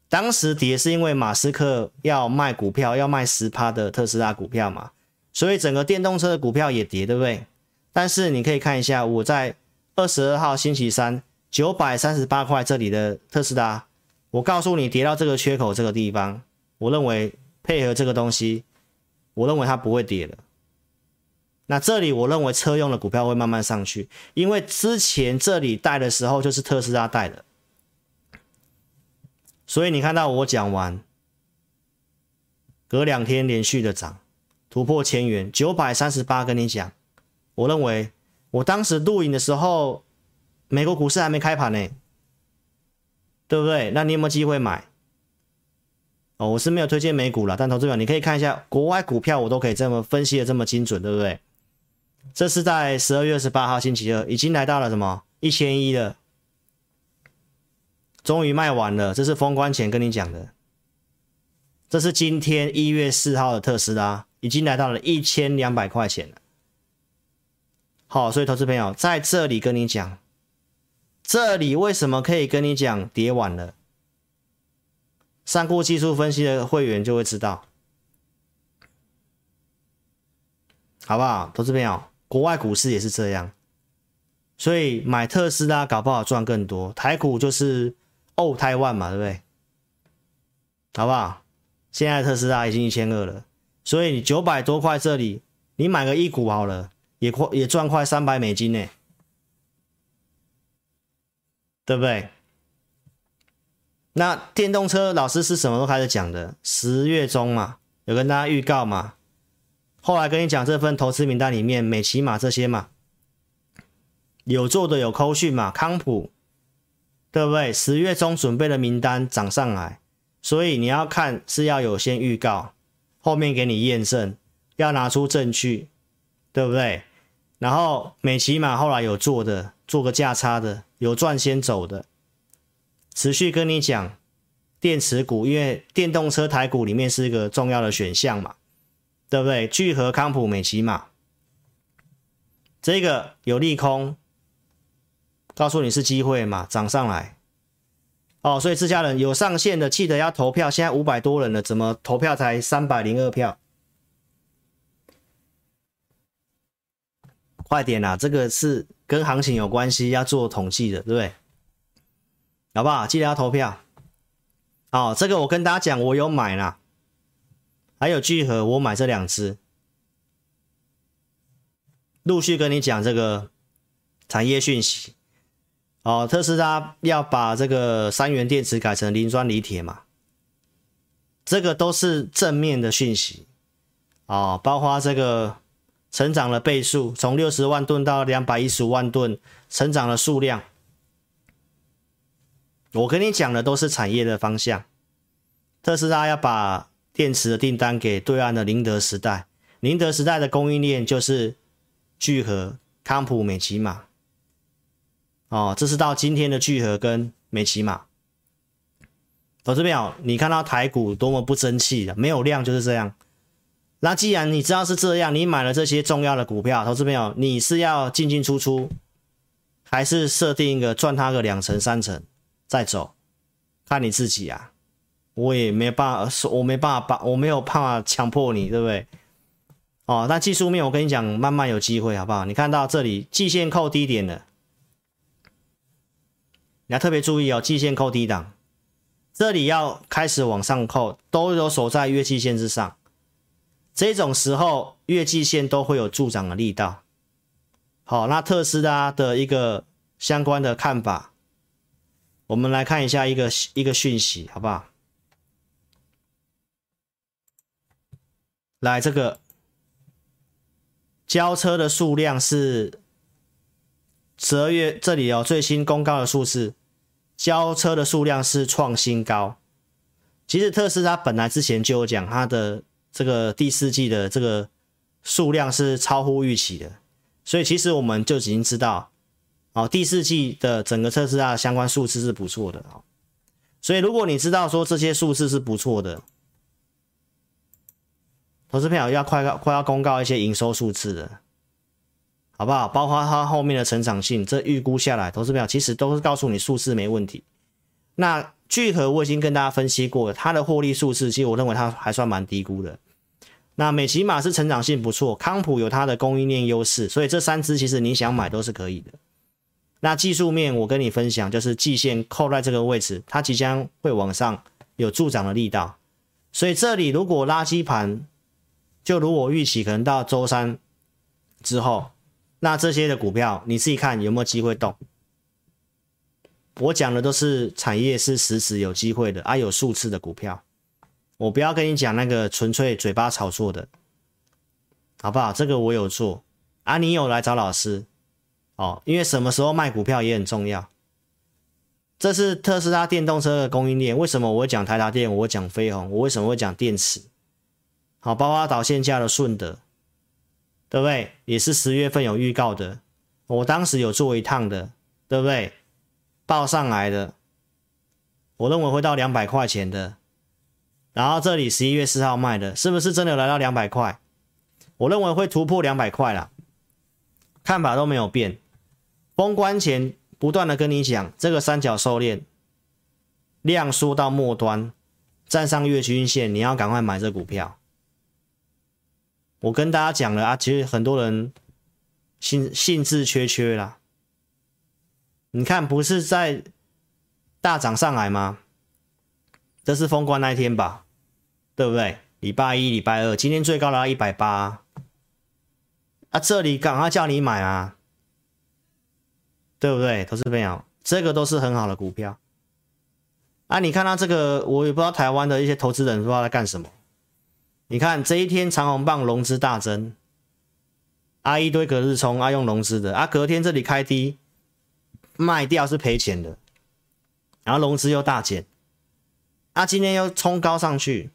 当时跌是因为马斯克要卖股票，要卖十趴的特斯拉股票嘛，所以整个电动车的股票也跌，对不对？但是你可以看一下我在。二十二号星期三，九百三十八块这里的特斯拉，我告诉你跌到这个缺口这个地方，我认为配合这个东西，我认为它不会跌了。那这里我认为车用的股票会慢慢上去，因为之前这里带的时候就是特斯拉带的，所以你看到我讲完，隔两天连续的涨，突破千元，九百三十八跟你讲，我认为。我当时录影的时候，美国股市还没开盘呢，对不对？那你有没有机会买？哦，我是没有推荐美股了，但投资者你可以看一下国外股票，我都可以这么分析的这么精准，对不对？这是在十二月二十八号星期二，已经来到了什么一千一了，终于卖完了，这是封关前跟你讲的。这是今天一月四号的特斯拉，已经来到了一千两百块钱了。好，所以投资朋友在这里跟你讲，这里为什么可以跟你讲跌完了？上过技术分析的会员就会知道，好不好？投资朋友，国外股市也是这样，所以买特斯拉搞不好赚更多。台股就是哦，台湾嘛，对不对？好不好？现在特斯拉已经一千二了，所以你九百多块这里，你买个一股好了。也快也赚快三百美金呢，对不对？那电动车老师是什么时候开始讲的？十月中嘛，有跟大家预告嘛。后来跟你讲这份投资名单里面，美骑马这些嘛，有做的有扣讯嘛，康普，对不对？十月中准备的名单涨上来，所以你要看是要有先预告，后面给你验证，要拿出证据，对不对？然后美骑马后来有做的，做个价差的，有赚先走的，持续跟你讲电池股，因为电动车台股里面是一个重要的选项嘛，对不对？聚合、康普、美骑马，这个有利空，告诉你是机会嘛，涨上来。哦，所以自家人有上线的，记得要投票。现在五百多人了，怎么投票才三百零二票？快点啦！这个是跟行情有关系，要做统计的，对不对？好不好？记得要投票。哦，这个我跟大家讲，我有买啦，还有聚合，我买这两只，陆续跟你讲这个产业讯息。哦，特斯拉要把这个三元电池改成磷酸锂铁嘛，这个都是正面的讯息。哦，包括这个。成长的倍数，从六十万吨到两百一十万吨，成长的数量。我跟你讲的都是产业的方向。特斯拉要把电池的订单给对岸的宁德时代，宁德时代的供应链就是聚合、康普、美骑马。哦，这是到今天的聚合跟美骑马。投资朋友，你看到台股多么不争气的，没有量就是这样。那既然你知道是这样，你买了这些重要的股票，投资朋友，你是要进进出出，还是设定一个赚它个两成三成再走？看你自己啊，我也没办法，我没办法把，我没有办法强迫你，对不对？哦，那技术面我跟你讲，慢慢有机会，好不好？你看到这里季线扣低点了，你要特别注意哦，季线扣低档，这里要开始往上扣，都有守在月季线之上。这种时候，月季线都会有助长的力道。好，那特斯拉的一个相关的看法，我们来看一下一个一个讯息，好不好？来，这个交车的数量是十二月这里、哦、最新公告的数字，交车的数量是创新高。其实特斯拉本来之前就有讲，它的这个第四季的这个数量是超乎预期的，所以其实我们就已经知道，哦，第四季的整个特斯拉的相关数字是不错的哦。所以如果你知道说这些数字是不错的。投资朋友要快快要公告一些营收数字的，好不好？包括它后面的成长性，这预估下来，投资朋友其实都是告诉你数字没问题。那聚合我已经跟大家分析过了，它的获利数字，其实我认为它还算蛮低估的。那美琪玛是成长性不错，康普有它的供应链优势，所以这三只其实你想买都是可以的。那技术面我跟你分享，就是季线扣在这个位置，它即将会往上有助涨的力道，所以这里如果垃圾盘。就如我预期，可能到周三之后，那这些的股票你自己看有没有机会动。我讲的都是产业是实时有机会的啊，有数次的股票，我不要跟你讲那个纯粹嘴巴炒作的，好不好？这个我有做啊，你有来找老师哦，因为什么时候卖股票也很重要。这是特斯拉电动车的供应链，为什么我会讲台达电？我会讲飞鸿，我为什么会讲电池？好，包括导线架的顺德，对不对？也是十月份有预告的，我当时有做一趟的，对不对？报上来的，我认为会到两百块钱的。然后这里十一月四号卖的，是不是真的来到两百块？我认为会突破两百块了，看法都没有变。封关前不断的跟你讲，这个三角收敛量缩到末端，站上月均线，你要赶快买这股票。我跟大家讲了啊，其实很多人兴兴致缺缺啦。你看，不是在大涨上来吗？这是封关那一天吧，对不对？礼拜一、礼拜二，今天最高来到一百八啊！这里赶快叫你买啊，对不对？投资朋友，这个都是很好的股票啊！你看到这个，我也不知道台湾的一些投资人不知道在干什么。你看这一天长红棒融资大增，啊一堆隔日冲啊用融资的啊，隔天这里开低卖掉是赔钱的，然后融资又大减，啊今天又冲高上去，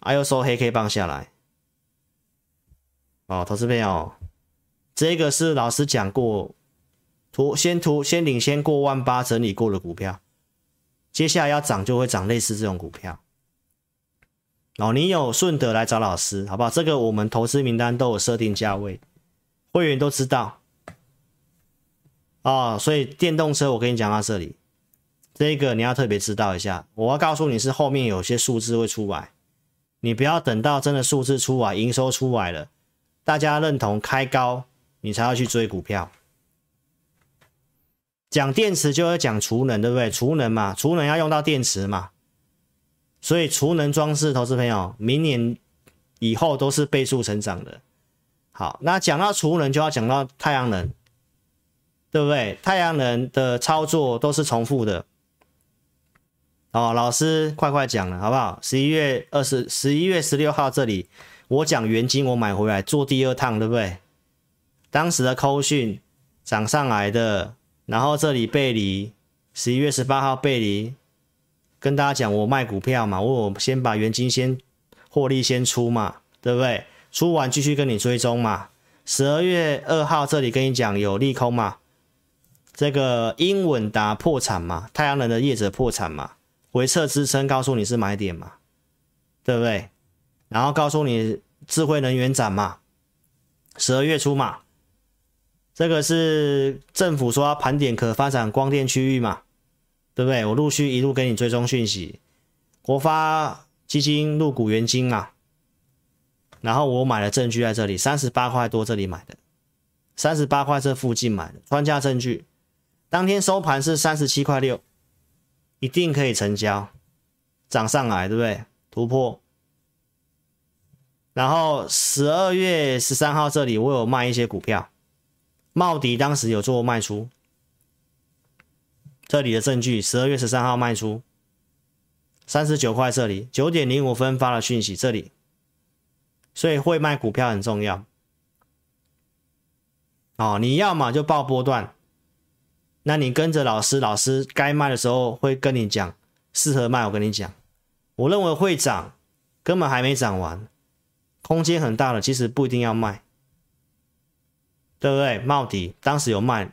啊又收黑 K 棒下来，哦，投资朋友，这个是老师讲过，图先图先领先过万八整理过的股票，接下来要涨就会涨类似这种股票。哦，你有顺德来找老师，好不好？这个我们投资名单都有设定价位，会员都知道。哦，所以电动车我跟你讲到这里，这个你要特别知道一下。我要告诉你是后面有些数字会出来，你不要等到真的数字出来，营收出来了，大家认同开高，你才要去追股票。讲电池就要讲储能，对不对？储能嘛，储能要用到电池嘛。所以储能装置，投资朋友，明年以后都是倍数成长的。好，那讲到储能，就要讲到太阳能，对不对？太阳能的操作都是重复的。哦，老师快快讲了，好不好？十一月二十，十一月十六号这里，我讲元金，我买回来做第二趟，对不对？当时的扣讯涨上来的，然后这里背离，十一月十八号背离。跟大家讲，我卖股票嘛，我先把元金先获利先出嘛，对不对？出完继续跟你追踪嘛。十二月二号这里跟你讲有利空嘛，这个英稳达破产嘛，太阳能的业者破产嘛，回撤支撑告诉你是买点嘛，对不对？然后告诉你智慧能源展嘛，十二月初嘛，这个是政府说要盘点可发展光电区域嘛。对不对？我陆续一路给你追踪讯息，国发基金入股元晶啊，然后我买的证据在这里，三十八块多这里买的，三十八块这附近买的，穿价证据，当天收盘是三十七块六，一定可以成交，涨上来对不对？突破，然后十二月十三号这里我有卖一些股票，茂迪当时有做卖出，这里的证据，十二月十三号卖出三十九块，这里九点零五分发了讯息，这里，所以会卖股票很重要。哦，你要么就报波段，那你跟着老师，老师该卖的时候会跟你讲适合卖。我跟你讲，我认为会涨，根本还没涨完，空间很大了，其实不一定要卖，对不对？茂迪当时有卖，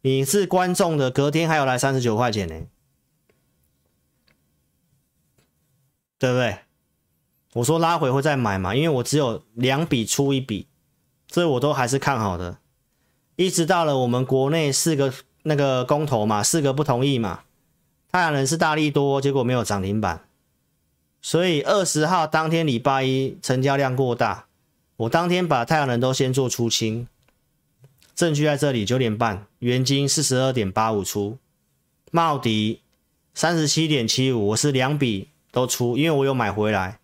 你是观众的，隔天还有来三十九块钱呢，对不对？我说拉回会再买嘛，因为我只有两笔出一笔，这我都还是看好的。一直到了我们国内四个那个公投嘛，四个不同意嘛，太阳能是大力多，结果没有涨停板，所以二十号当天礼拜一成交量过大，我当天把太阳能都先做出清，证据在这里，九点半，元金四十二点八五出，茂迪三十七点七五，我是两笔都出，因为我有买回来，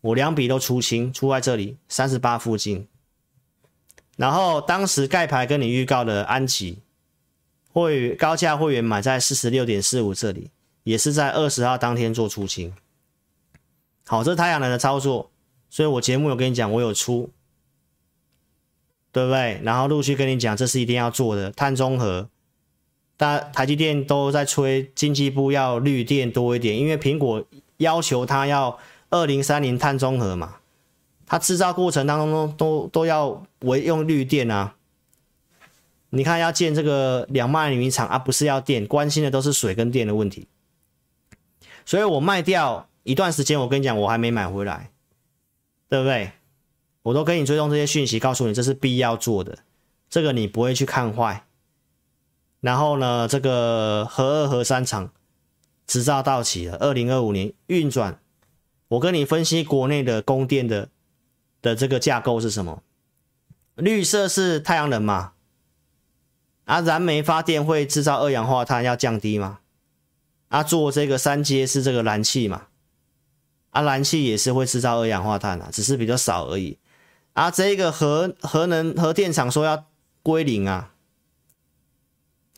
我两笔都出清，出在这里三十八附近。然后当时盖牌跟你预告的安琪会高价会员买在四十六点四五这里，也是在二十号当天做出清。好，这是太阳能的操作，所以我节目有跟你讲，我有出，对不对？然后陆续跟你讲，这是一定要做的碳中和。大台积电都在催经济部要绿电多一点，因为苹果要求它要二零三零碳中和嘛。它制造过程当中都都要为用绿电啊！你看要建这个两万厘米厂啊，不是要电，关心的都是水跟电的问题。所以我卖掉一段时间，我跟你讲，我还没买回来，对不对？我都跟你追踪这些讯息，告诉你这是必要做的，这个你不会去看坏。然后呢，这个核二核三厂执照到期了，二零二五年运转。我跟你分析国内的供电的。的这个架构是什么？绿色是太阳能嘛？啊，燃煤发电会制造二氧化碳，要降低嘛？啊，做这个三阶是这个燃气嘛？啊，燃气也是会制造二氧化碳啊，只是比较少而已。啊，这个核核能核电厂说要归零啊，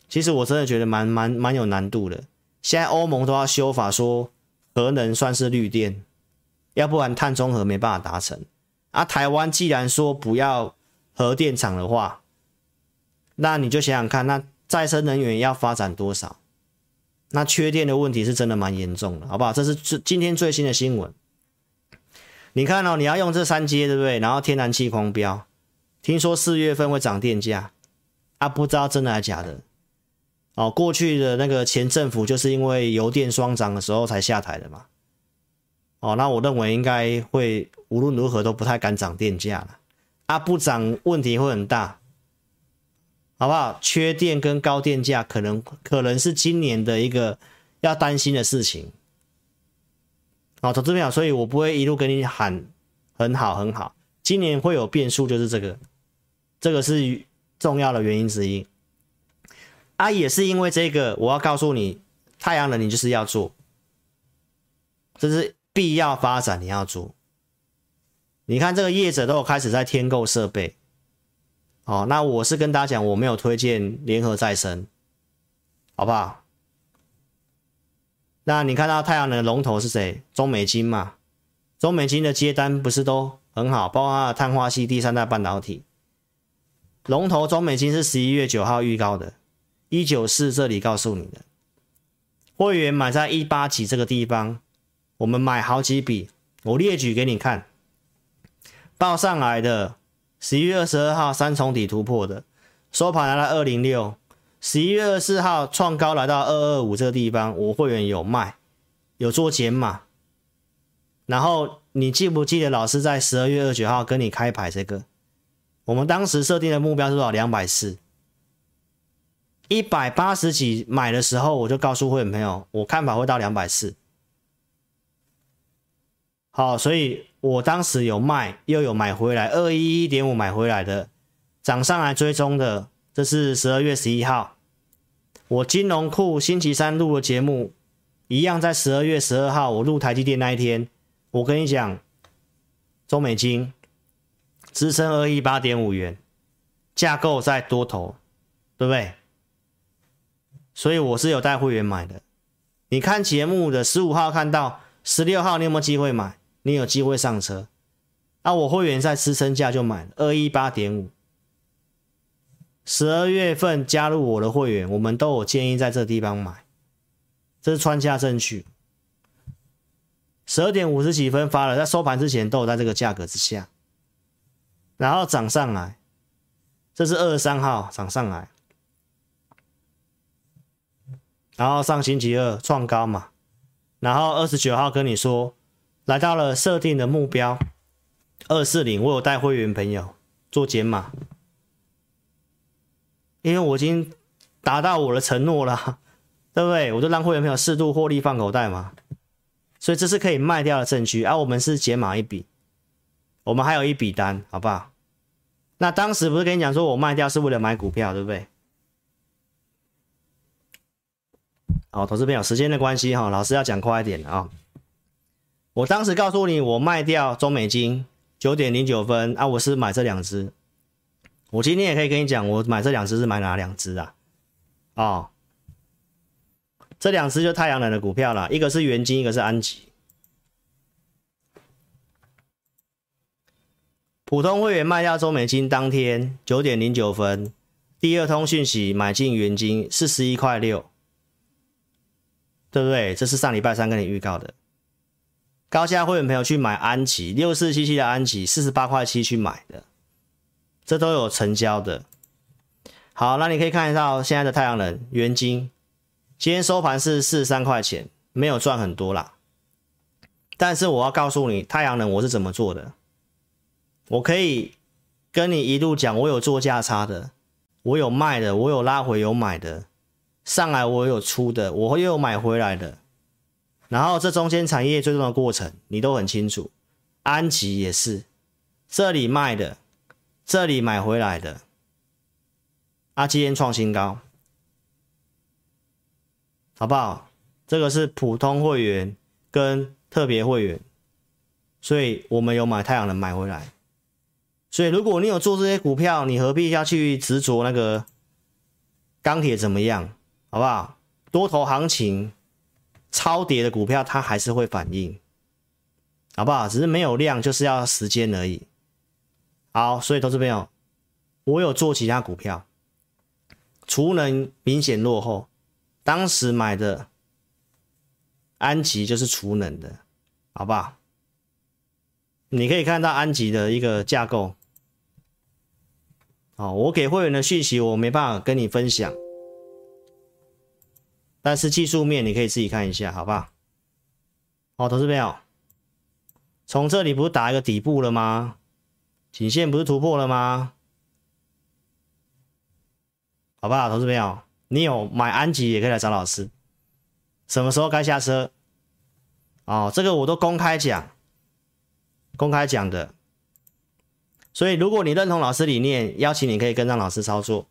其实我真的觉得蛮蛮蛮有难度的。现在欧盟都要修法说核能算是绿电，要不然碳中和没办法达成。啊，台湾既然说不要核电厂的话，那你就想想看，那再生能源要发展多少？那缺电的问题是真的蛮严重的，好不好？这是最今天最新的新闻。你看哦，你要用这三阶，对不对？然后天然气狂飙，听说四月份会涨电价，啊，不知道真的还是假的。哦，过去的那个前政府就是因为油电双涨的时候才下台的嘛。哦，那我认为应该会无论如何都不太敢涨电价了，啊，不涨问题会很大，好不好？缺电跟高电价可能可能是今年的一个要担心的事情。好，投资朋友，所以我不会一路跟你喊很好很好，今年会有变数，就是这个，这个是重要的原因之一。啊，也是因为这个，我要告诉你，太阳能你就是要做，这是。必要发展你要做，你看这个业者都有开始在添购设备，哦，那我是跟大家讲，我没有推荐联合再生，好不好？那你看到太阳能的龙头是谁？中美金嘛，中美金的接单不是都很好，包括它的碳化矽第三代半导体，龙头中美金是十一月九号预告的，一九四这里告诉你的，会员买在一八几这个地方。我们买好几笔，我列举给你看。报上来的十一月二十二号三重底突破的，收盘来到二零六。十一月二十四号创高来到二二五这个地方，我会员有卖，有做减码。然后你记不记得老师在十二月二十九号跟你开牌这个？我们当时设定的目标是多少？两百四。一百八十几买的时候，我就告诉会员朋友，我看法会到两百四。好，所以我当时有卖，又有买回来，二一一点五买回来的，涨上来追踪的，这是十二月十一号。我金融库星期三录的节目，一样在十二月十二号，我录台积电那一天，我跟你讲，中美金支撑二一八点五元，架构在多头，对不对？所以我是有带会员买的。你看节目的十五号看到十六号，你有没有机会买？你有机会上车。那、啊、我会员在支撑价就买了二一八点五。十二月份加入我的会员，我们都有建议在这地方买，这是穿价证据。十二点五十几分发了，在收盘之前都有在这个价格之下，然后涨上来，这是二十三号涨上来，然后上星期二创高嘛，然后二十九号跟你说来到了设定的目标二四零，我有带会员朋友做减码，因为我已经达到我的承诺了，对不对？我就让会员朋友适度获利放口袋嘛。所以这是可以卖掉的证据，而、啊、我们是解码一笔，我们还有一笔单，好不好？那当时不是跟你讲说我卖掉是为了买股票，对不对？好，投资朋友，时间的关系哈，老师要讲快一点啊。我当时告诉你，我卖掉中美金九点零九分啊，我是买这两只。我今天也可以跟你讲，我买这两只是买哪两只啊？哦。这两只就太阳能的股票了，一个是元金，一个是安吉。普通会员卖掉中美金当天九点零九分，第二通讯息买进元金四十一块六，对不对？这是上礼拜三跟你预告的。高价会员朋友去买安吉六四七七的安吉四十八块七去买的，这都有成交的。好，那你可以看到现在的太阳能元晶。今天收盘是四十三块钱，没有赚很多啦。但是我要告诉你，太阳能我是怎么做的。我可以跟你一路讲，我有做价差的，我有卖的，我有拉回有买的，上来我有出的，我又有买回来的。然后这中间产业最终的过程，你都很清楚。安吉也是，这里卖的，这里买回来的。啊，今天创新高。好不好？这个是普通会员跟特别会员，所以我们有买太阳能买回来。所以如果你有做这些股票，你何必要去执着那个钢铁怎么样？好不好？多头行情超跌的股票，它还是会反应，好不好？只是没有量，就是要时间而已。好，所以投资朋友，我有做其他股票，储能明显落后。当时买的安吉就是储能的，好不好？你可以看到安吉的一个架构。好，我给会员的讯息我没办法跟你分享，但是技术面你可以自己看一下，好不好？好，投资朋友，从这里不是打一个底部了吗？颈线不是突破了吗？好不好，投资朋友？你有买安吉也可以来找老师，什么时候该下车？哦，这个我都公开讲，公开讲的。所以如果你认同老师理念，邀请你可以跟上老师操作。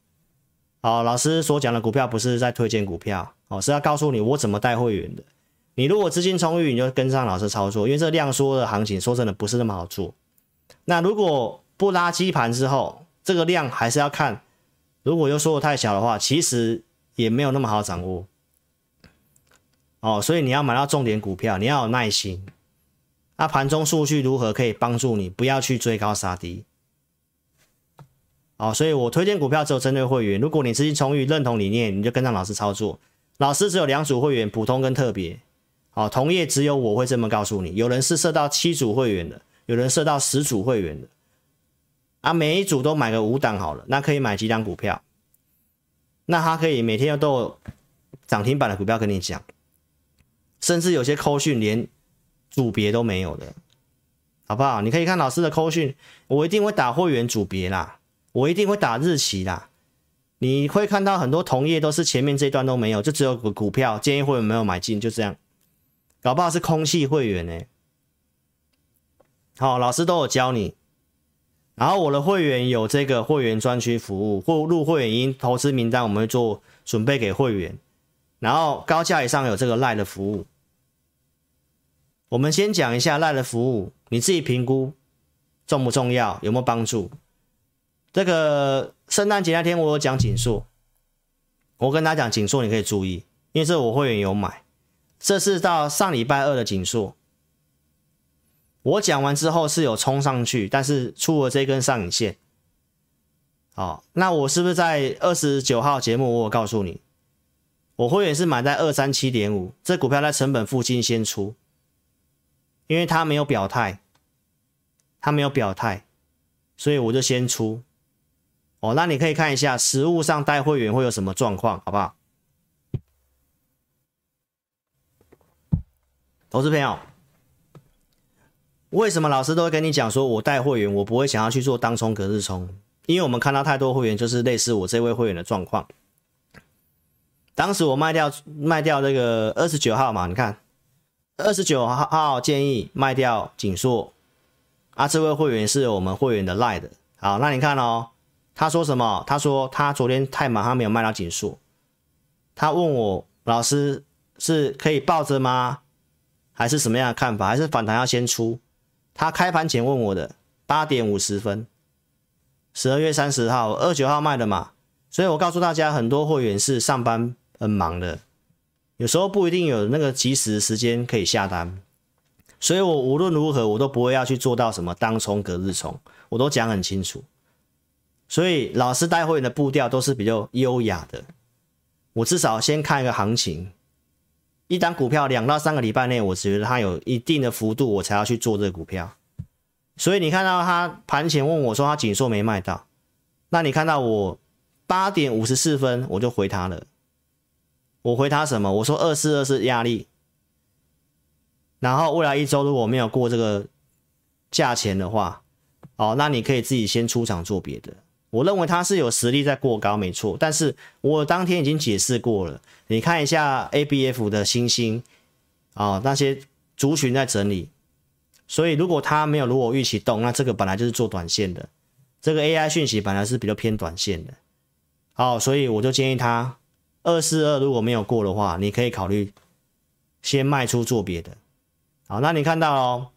好，老师所讲的股票不是在推荐股票，哦，是要告诉你我怎么带会员的。你如果资金充裕，你就跟上老师操作，因为这量缩的行情，说真的不是那么好做。那如果不拉基盘之后，这个量还是要看。如果又缩的太小的话，其实。也没有那么好掌握哦，所以你要买到重点股票，你要有耐心。那盘中数据如何可以帮助你，不要去追高杀低。哦，所以我推荐股票只有针对会员。如果你资金充裕、认同理念，你就跟上老师操作。老师只有两组会员，普通跟特别。哦，同业只有我会这么告诉你。有人是设到七组会员的，有人设到十组会员的。啊，每一组都买个五档好了，那可以买几档股票？那他可以每天都有涨停板的股票跟你讲，甚至有些扣讯连组别都没有的，好不好？你可以看老师的扣讯，我一定会打会员组别啦，我一定会打日期啦。你会看到很多同业都是前面这一段都没有，就只有个股票建议会员没有买进，就这样，搞不好是空气会员呢、好，老师都有教你。然后我的会员有这个会员专区服务，或入会员因投资名单，我们会做准备给会员。然后高价以上有这个赖的服务。我们先讲一下赖的服务，你自己评估重不重要，有没有帮助？这个圣诞节那天我有讲景硕，我跟他讲景硕你可以注意，因为这我会员有买，这是到上礼拜二的景硕。我讲完之后是有冲上去，但是出了这根上影线。哦，那我是不是在二十九号节目我有告诉你，我会员是买在二三七点五，这股票在成本附近先出，因为他没有表态，他没有表态，所以我就先出。哦，那你可以看一下实物上带会员会有什么状况，好不好？投资朋友，为什么老师都会跟你讲说，我带会员，我不会想要去做当冲隔日冲，因为我们看到太多会员就是类似我这位会员的状况。当时我卖掉卖掉这个二十九号嘛，你看二十九号建议卖掉景硕啊，这位会员是我们会员的赖的。好，那你看哦。他说什么？他说他昨天太忙，他没有卖到景硕。他问我老师是可以抱着吗？还是什么样的看法？还是反弹要先出？他开盘前问我的，八点五十分，十二月三十号，二九号卖的嘛。所以我告诉大家，很多会员是上班很忙的，有时候不一定有那个及时时间可以下单。所以我无论如何，我都不会要去做到什么当冲隔日冲，我都讲很清楚。所以老师带会员的步调都是比较优雅的。我至少先看一个行情，一档股票两到三个礼拜内，我觉得它有一定的幅度，我才要去做这个股票。所以你看到他盘前问我说他紧缩没卖到，那你看到我八点五十四分我就回他了。我回他什么？我说二四二是压力，然后未来一周如果没有过这个价钱的话，哦，那你可以自己先出场做别的。我认为它是有实力在过高，没错。但是我当天已经解释过了，你看一下 ABF 的星星啊、哦，那些族群在整理。所以如果它没有如我预期动，那这个本来就是做短线的。这个 AI 讯息本来是比较偏短线的。好，所以我就建议他二四二如果没有过的话，你可以考虑先卖出做别的。好，那你看到哦，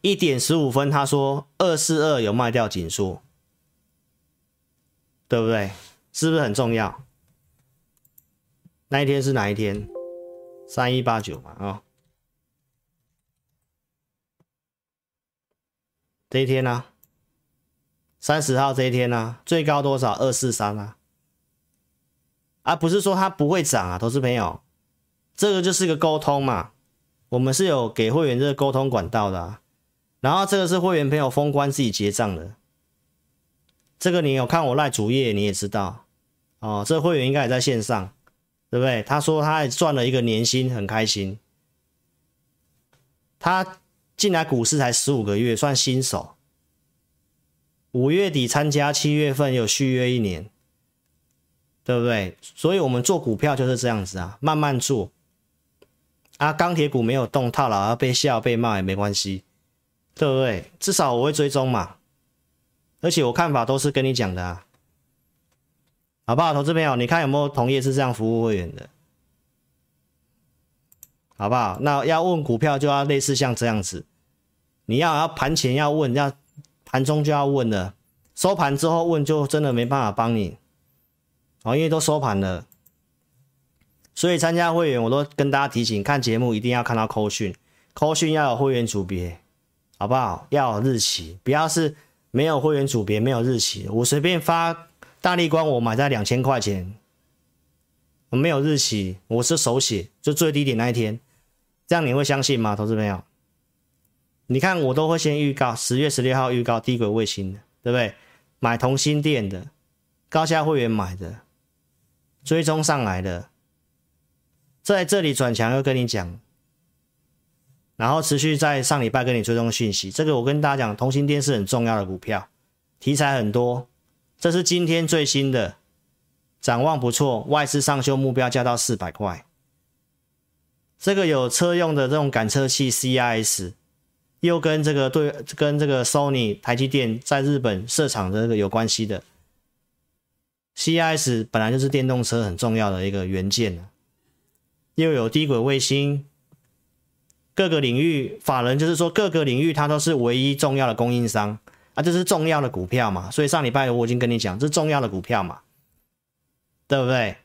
一点十五分，他说二四二有卖掉紧缩。对不对？是不是很重要？那一天是哪一天？三一八九嘛，啊、哦，这一天呢、三十号这一天呢、最高多少？二四三啊？啊，不是说它不会涨啊，投资朋友，这个就是个沟通嘛。我们是有给会员这个沟通管道的、然后这个是会员朋友封关自己结账的。这个你有看我赖主页，你也知道哦。这会员应该也在线上，对不对？他说他还赚了一个年薪，很开心。他进来股市才十五个月，算新手。五月底参加，七月份有续约一年，对不对？所以我们做股票就是这样子啊，慢慢做。啊，钢铁股没有动套牢，要被笑被骂也没关系，对不对？至少我会追踪嘛。而且我看法都是跟你讲的啊，好不好，投资朋友？你看有没有同业是这样服务会员的？好不好？那要问股票就要类似像这样子，你要要盘前要问，要盘中就要问了，收盘之后问就真的没办法帮你，哦，因为都收盘了。所以参加会员我都跟大家提醒，看节目一定要看到扣讯，扣讯要有会员组别，好不好？要有日期，不要是。没有会员组别，没有日期，我随便发大力光，我买在两千块钱，我没有日期，我是手写，就最低点那一天，这样你会相信吗，投资朋友？你看我都会先预告，十月十六号预告低轨卫星的，对不对？买同心电的，高价会员买的，追踪上来的，在这里转强又跟你讲。然后持续在上礼拜跟你追踪讯息，这个我跟大家讲，同心电是很重要的股票，题材很多，这是今天最新的，展望不错，外资上修目标价到四百块，这个有车用的这种感测器 CIS，又跟这个对跟这个 Sony 台积电在日本设厂的这个有关系的，CIS 本来就是电动车很重要的一个元件，又有低轨卫星。各个领域法人就是说，各个领域它都是唯一重要的供应商啊，这是重要的股票嘛，所以上礼拜我已经跟你讲，这是重要的股票嘛，对不对？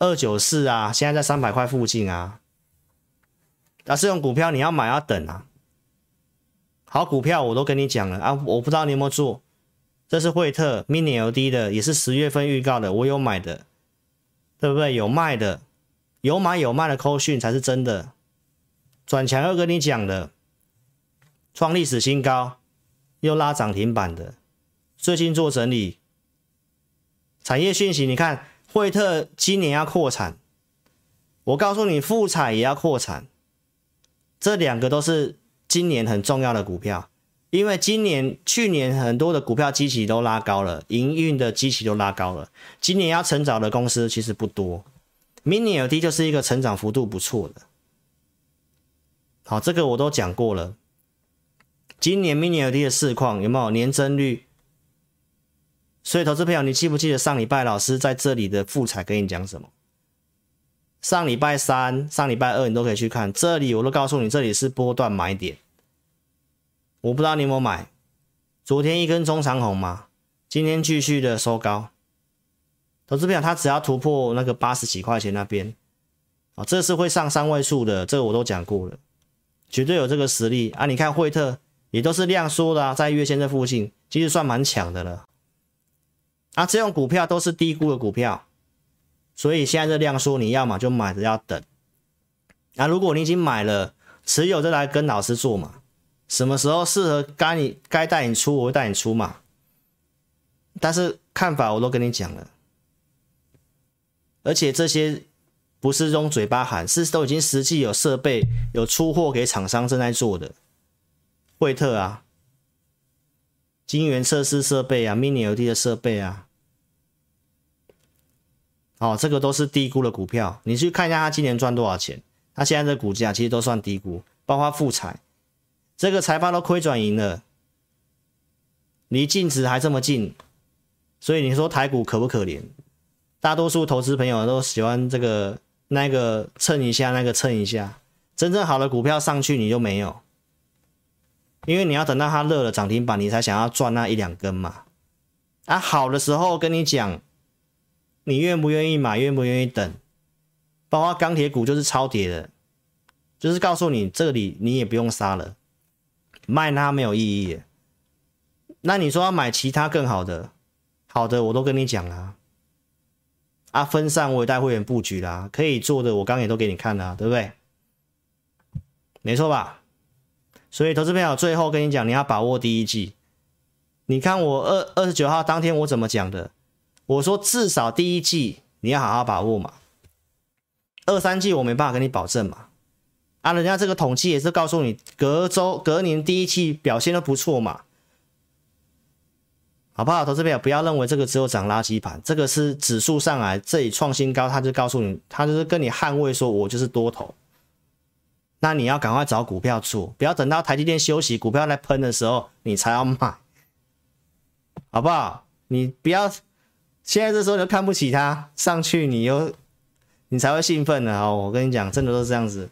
二九四啊，现在在三百块附近啊，啊这种股票你要买要等啊。好股票我都跟你讲了啊，我不知道你有没有做，这是惠特 Mini LD 的，也是十月份预告的，我有买的，对不对？有卖的，有买有卖的扣讯才是真的。转强又跟你讲的，创历史新高，又拉涨停板的，最近做整理，产业讯息，你看惠特今年要扩产，我告诉你富采也要扩产，这两个都是。今年很重要的股票，因为今年、去年很多的股票机器都拉高了，营运的机器都拉高了。今年要成长的公司其实不多，Mini LED 就是一个成长幅度不错的。好，这个我都讲过了。今年 Mini LED 的市况有没有年增率？所以，投资朋友，你记不记得上礼拜老师在这里的复采跟你讲什么？上礼拜三、上礼拜二，你都可以去看。这里我都告诉你，这里是波段买点。我不知道你有没有买。昨天一根中长红嘛，今天继续的收高。投资朋友，它只要突破那个八十几块钱那边，啊，这是会上三位数的。这个我都讲过了，绝对有这个实力啊！你看惠特也都是量缩的啊，在月线这附近，其实算蛮强的了。啊，这种股票都是低估的股票。所以现在这量缩，你要么就买着要等。啊如果你已经买了，持有就来跟老师做嘛。什么时候适合该你该带你出，我会带你出嘛。但是看法我都跟你讲了，而且这些不是用嘴巴喊，是都已经实际有设备有出货给厂商正在做的。惠特啊，金源测试设备啊，Mini LED 的设备啊。哦，这个都是低估的股票，你去看一下它今年赚多少钱。它现在的股价其实都算低估，包括富采，这个财报都亏转盈了，离净值还这么近，所以你说台股可不可怜？大多数投资朋友都喜欢这个那个蹭一下，那个蹭一下，真正好的股票上去你就没有，因为你要等到它热了涨停板，你才想要赚那一两根嘛。啊，好的时候跟你讲。你愿不愿意买？愿不愿意等？包括钢铁股就是超跌的，就是告诉你这里你也不用杀了，卖它没有意义。那你说要买其他更好的，好的我都跟你讲啊。啊，分散我也带会员布局啦，可以做的我刚也都给你看了，对不对？没错吧？所以投资朋友最后跟你讲，你要把握第一季。你看我二二十九号当天我怎么讲的？我说至少第一季你要好好把握嘛，二三季我没办法跟你保证嘛。啊，人家这个统计也是告诉你隔周隔年第一季表现都不错嘛，好不好？投资朋友不要认为这个只有涨垃圾盘，这个是指数上来这里创新高，他就告诉你，他就是跟你捍卫说我就是多头。那你要赶快找股票做，不要等到台积电休息，股票在喷的时候你才要买，好不好？你不要。现在这时候你就看不起它上去，你又你才会兴奋的哦。我跟你讲，真的都是这样子，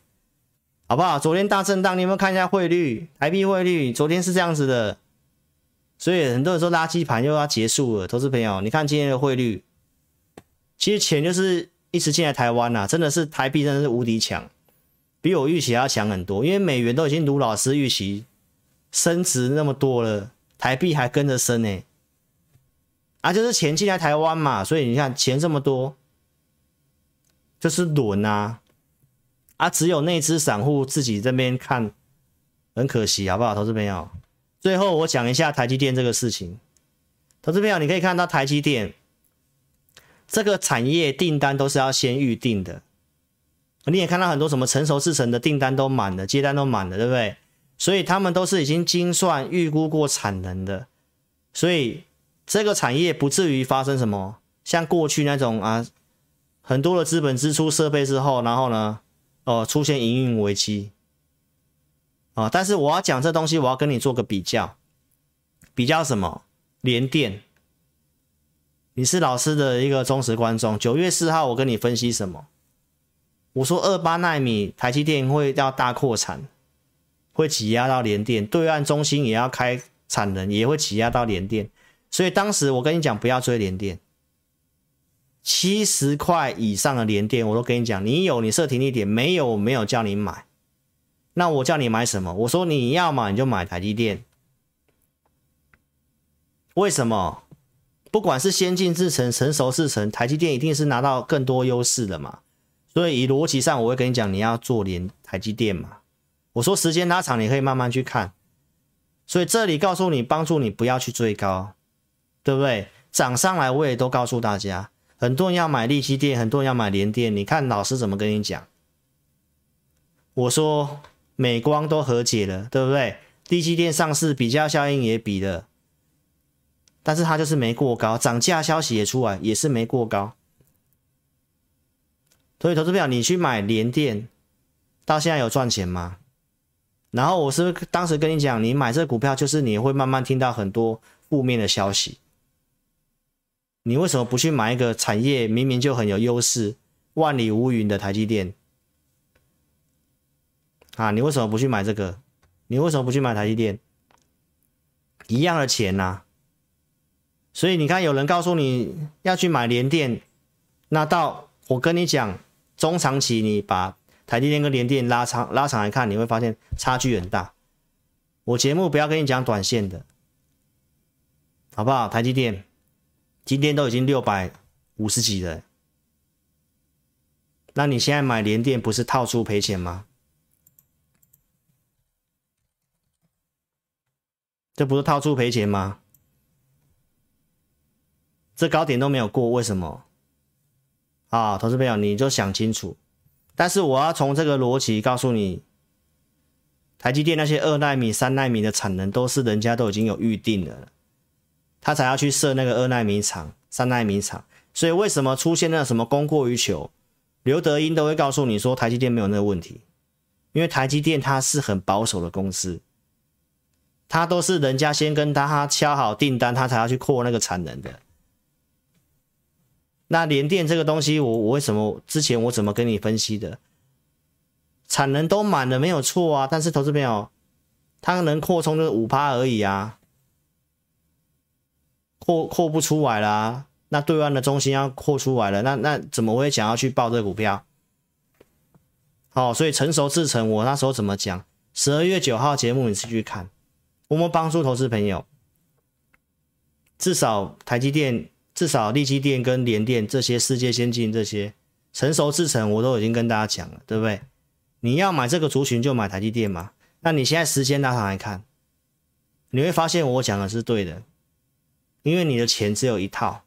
好不好？昨天大震荡，你有没有看一下汇率？台币汇率昨天是这样子的，所以很多人说垃圾盘又要结束了。投资朋友，你看今天的汇率，其实钱就是一直进来台湾呐，真的是台币真的是无敌强，比我预期还要强很多。因为美元都已经如老师预期升值那么多了，台币还跟着升呢、啊，就是钱进来台湾嘛，所以你看钱这么多，就是轮啊，啊，只有那支散户自己这边看，很可惜，好不好，投资朋友？最后我讲一下台积电这个事情，投资朋友，你可以看到台积电这个产业订单都是要先预定的，你也看到很多什么成熟制程的订单都满了，接单都满了，对不对？所以他们都是已经精算预估过产能的，所以。这个产业不至于发生什么像过去那种啊，很多的资本支出设备之后，然后呢，哦，出现营运危机啊。但是我要讲这东西，我要跟你做个比较，比较什么？联电，你是老师的一个忠实观众。九月四号我跟你分析什么？我说二八纳米台积电会要大扩产，会挤压到联电，对岸中芯也要开产能也会挤压到联电，所以当时我跟你讲不要追联电，七十块以上的联电我都跟你讲，你有你设停利点，没有我没有叫你买，那我叫你买什么？我说你要嘛你就买台积电，为什么？不管是先进制程、成熟制程，台积电一定是拿到更多优势的嘛。所以以逻辑上，我会跟你讲，你要做连台积电嘛。我说时间拉长，你可以慢慢去看。所以这里告诉你，帮助你不要去追高，对不对？涨上来我也都告诉大家，很多人要买力积电，很多人要买联电。你看老师怎么跟你讲？我说美光都和解了，对不对？力积电上市比较效应也比了。但是它就是没过高，涨价消息也出来，也是没过高。所以投资票，你去买联电，到现在有赚钱吗？然后我是不是当时跟你讲，你买这股票就是你会慢慢听到很多负面的消息。你为什么不去买一个产业明明就很有优势、万里无云的台积电？啊，你为什么不去买这个？你为什么不去买台积电？一样的钱呐、所以你看，有人告诉你要去买联电，那到我跟你讲，中长期你把台积电跟联电拉长拉长来看，你会发现差距很大。我节目不要跟你讲短线的，好不好？台积电今天都已经六百五十几了，那你现在买联电不是套出赔钱吗？这不是套出赔钱吗？这高点都没有过，为什么？啊，投资朋友，你就想清楚。但是我要从这个逻辑告诉你，台积电那些二奈米、三奈米的产能都是人家都已经有预定了，他才要去设那个二奈米厂、三奈米厂。所以为什么出现那什么供过于求？刘德英都会告诉你说台积电没有那个问题，因为台积电它是很保守的公司，他都是人家先跟他敲好订单，他才要去扩那个产能的。那联电这个东西我，我为什么之前我怎么跟你分析的？产能都满了没有错啊，但是投资朋友，它能扩充就五趴而已啊，扩扩不出来啦。那对岸的中心要扩出来了，那那怎么我会想要去报这个股票？好、哦，所以成熟制成，我那时候怎么讲？十二月九号节目你自己去看，我们帮助投资朋友，至少台积电。至少力积电跟联电这些世界先进这些成熟制程，我都已经跟大家讲了，对不对？你要买这个族群就买台积电嘛。那你现在时间拉长来看，你会发现我讲的是对的，因为你的钱只有一套，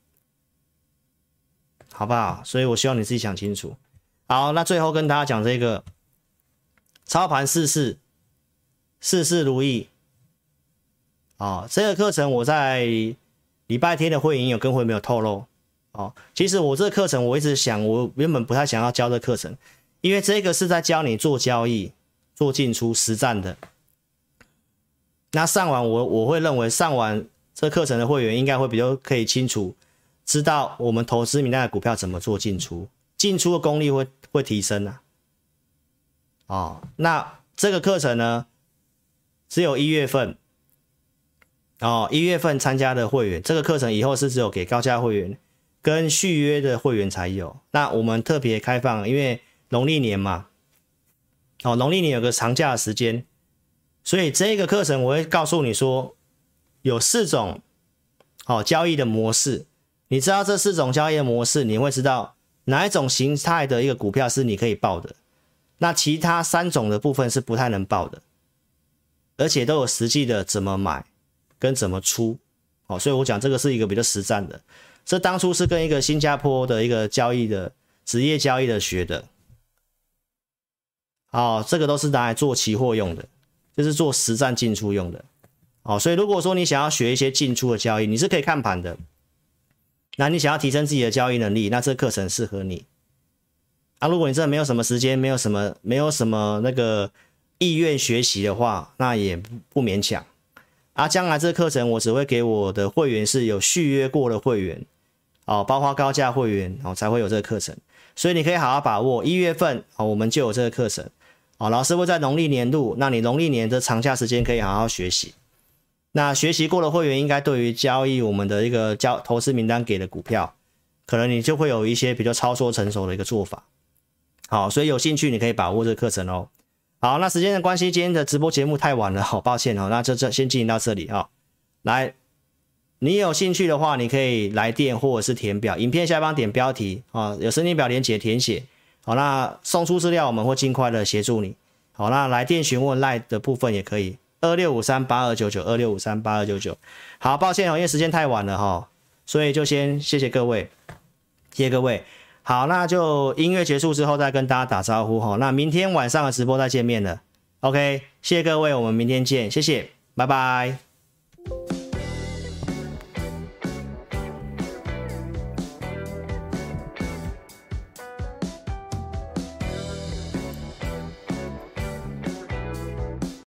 好不好？所以我希望你自己想清楚。好，那最后跟大家讲这个操盘事事事事如意。哦，这个课程我在。礼拜天的会员有跟会没有透露哦？其实我这个课程我一直想，我原本不太想要教这课程，因为这个是在教你做交易、做进出实战的。那上完我我会认为上完这课程的会员应该会比较可以清楚知道我们投资名单的股票怎么做进出，进出的功力会会提升啊。哦，那这个课程呢，只有一月份。哦，一月份参加的会员，这个课程以后是只有给高价会员跟续约的会员才有。那我们特别开放，因为农历年嘛，哦，农历年有个长假的时间，所以这个课程我会告诉你说，有四种哦交易的模式。你知道这四种交易的模式，你会知道哪一种形态的一个股票是你可以报的，那其他三种的部分是不太能报的，而且都有实际的怎么买。跟怎么出，哦，所以我讲这个是一个比较实战的。这当初是跟一个新加坡的一个交易的职业交易的学的，哦，这个都是拿来做期货用的，就是做实战进出用的，哦，所以如果说你想要学一些进出的交易，你是可以看盘的。那你想要提升自己的交易能力，那这课程适合你。啊，如果你真的没有什么时间，没有什么没有什么那个意愿学习的话，那也不勉强。啊，将来这个课程我只会给我的会员是有续约过的会员，哦，包括高价会员，哦，才会有这个课程，所以你可以好好把握一月份，哦，我们就有这个课程，哦，老师会在农历年度，那你农历年的长假时间可以好好学习。那学习过的会员应该对于交易我们的一个交投资名单给的股票，可能你就会有一些比较操作成熟的一个做法。好，所以有兴趣你可以把握这个课程哦。好，那时间的关系，今天的直播节目太晚了，好抱歉哦。那就这先进行到这里哈。来，你有兴趣的话，你可以来电或者是填表，影片下方点标题啊，有申请表连接填写。好，那送出资料我们会尽快的协助你。好，那来电询问 lie 的部分也可以，二六五三八二九九，二六五三八二九九。好，抱歉哦，因为时间太晚了哈，所以就先谢谢各位，谢谢各位。好，那就音乐结束之后再跟大家打招呼哈。那明天晚上的直播再见面了。OK，谢谢各位，我们明天见，谢谢，拜拜。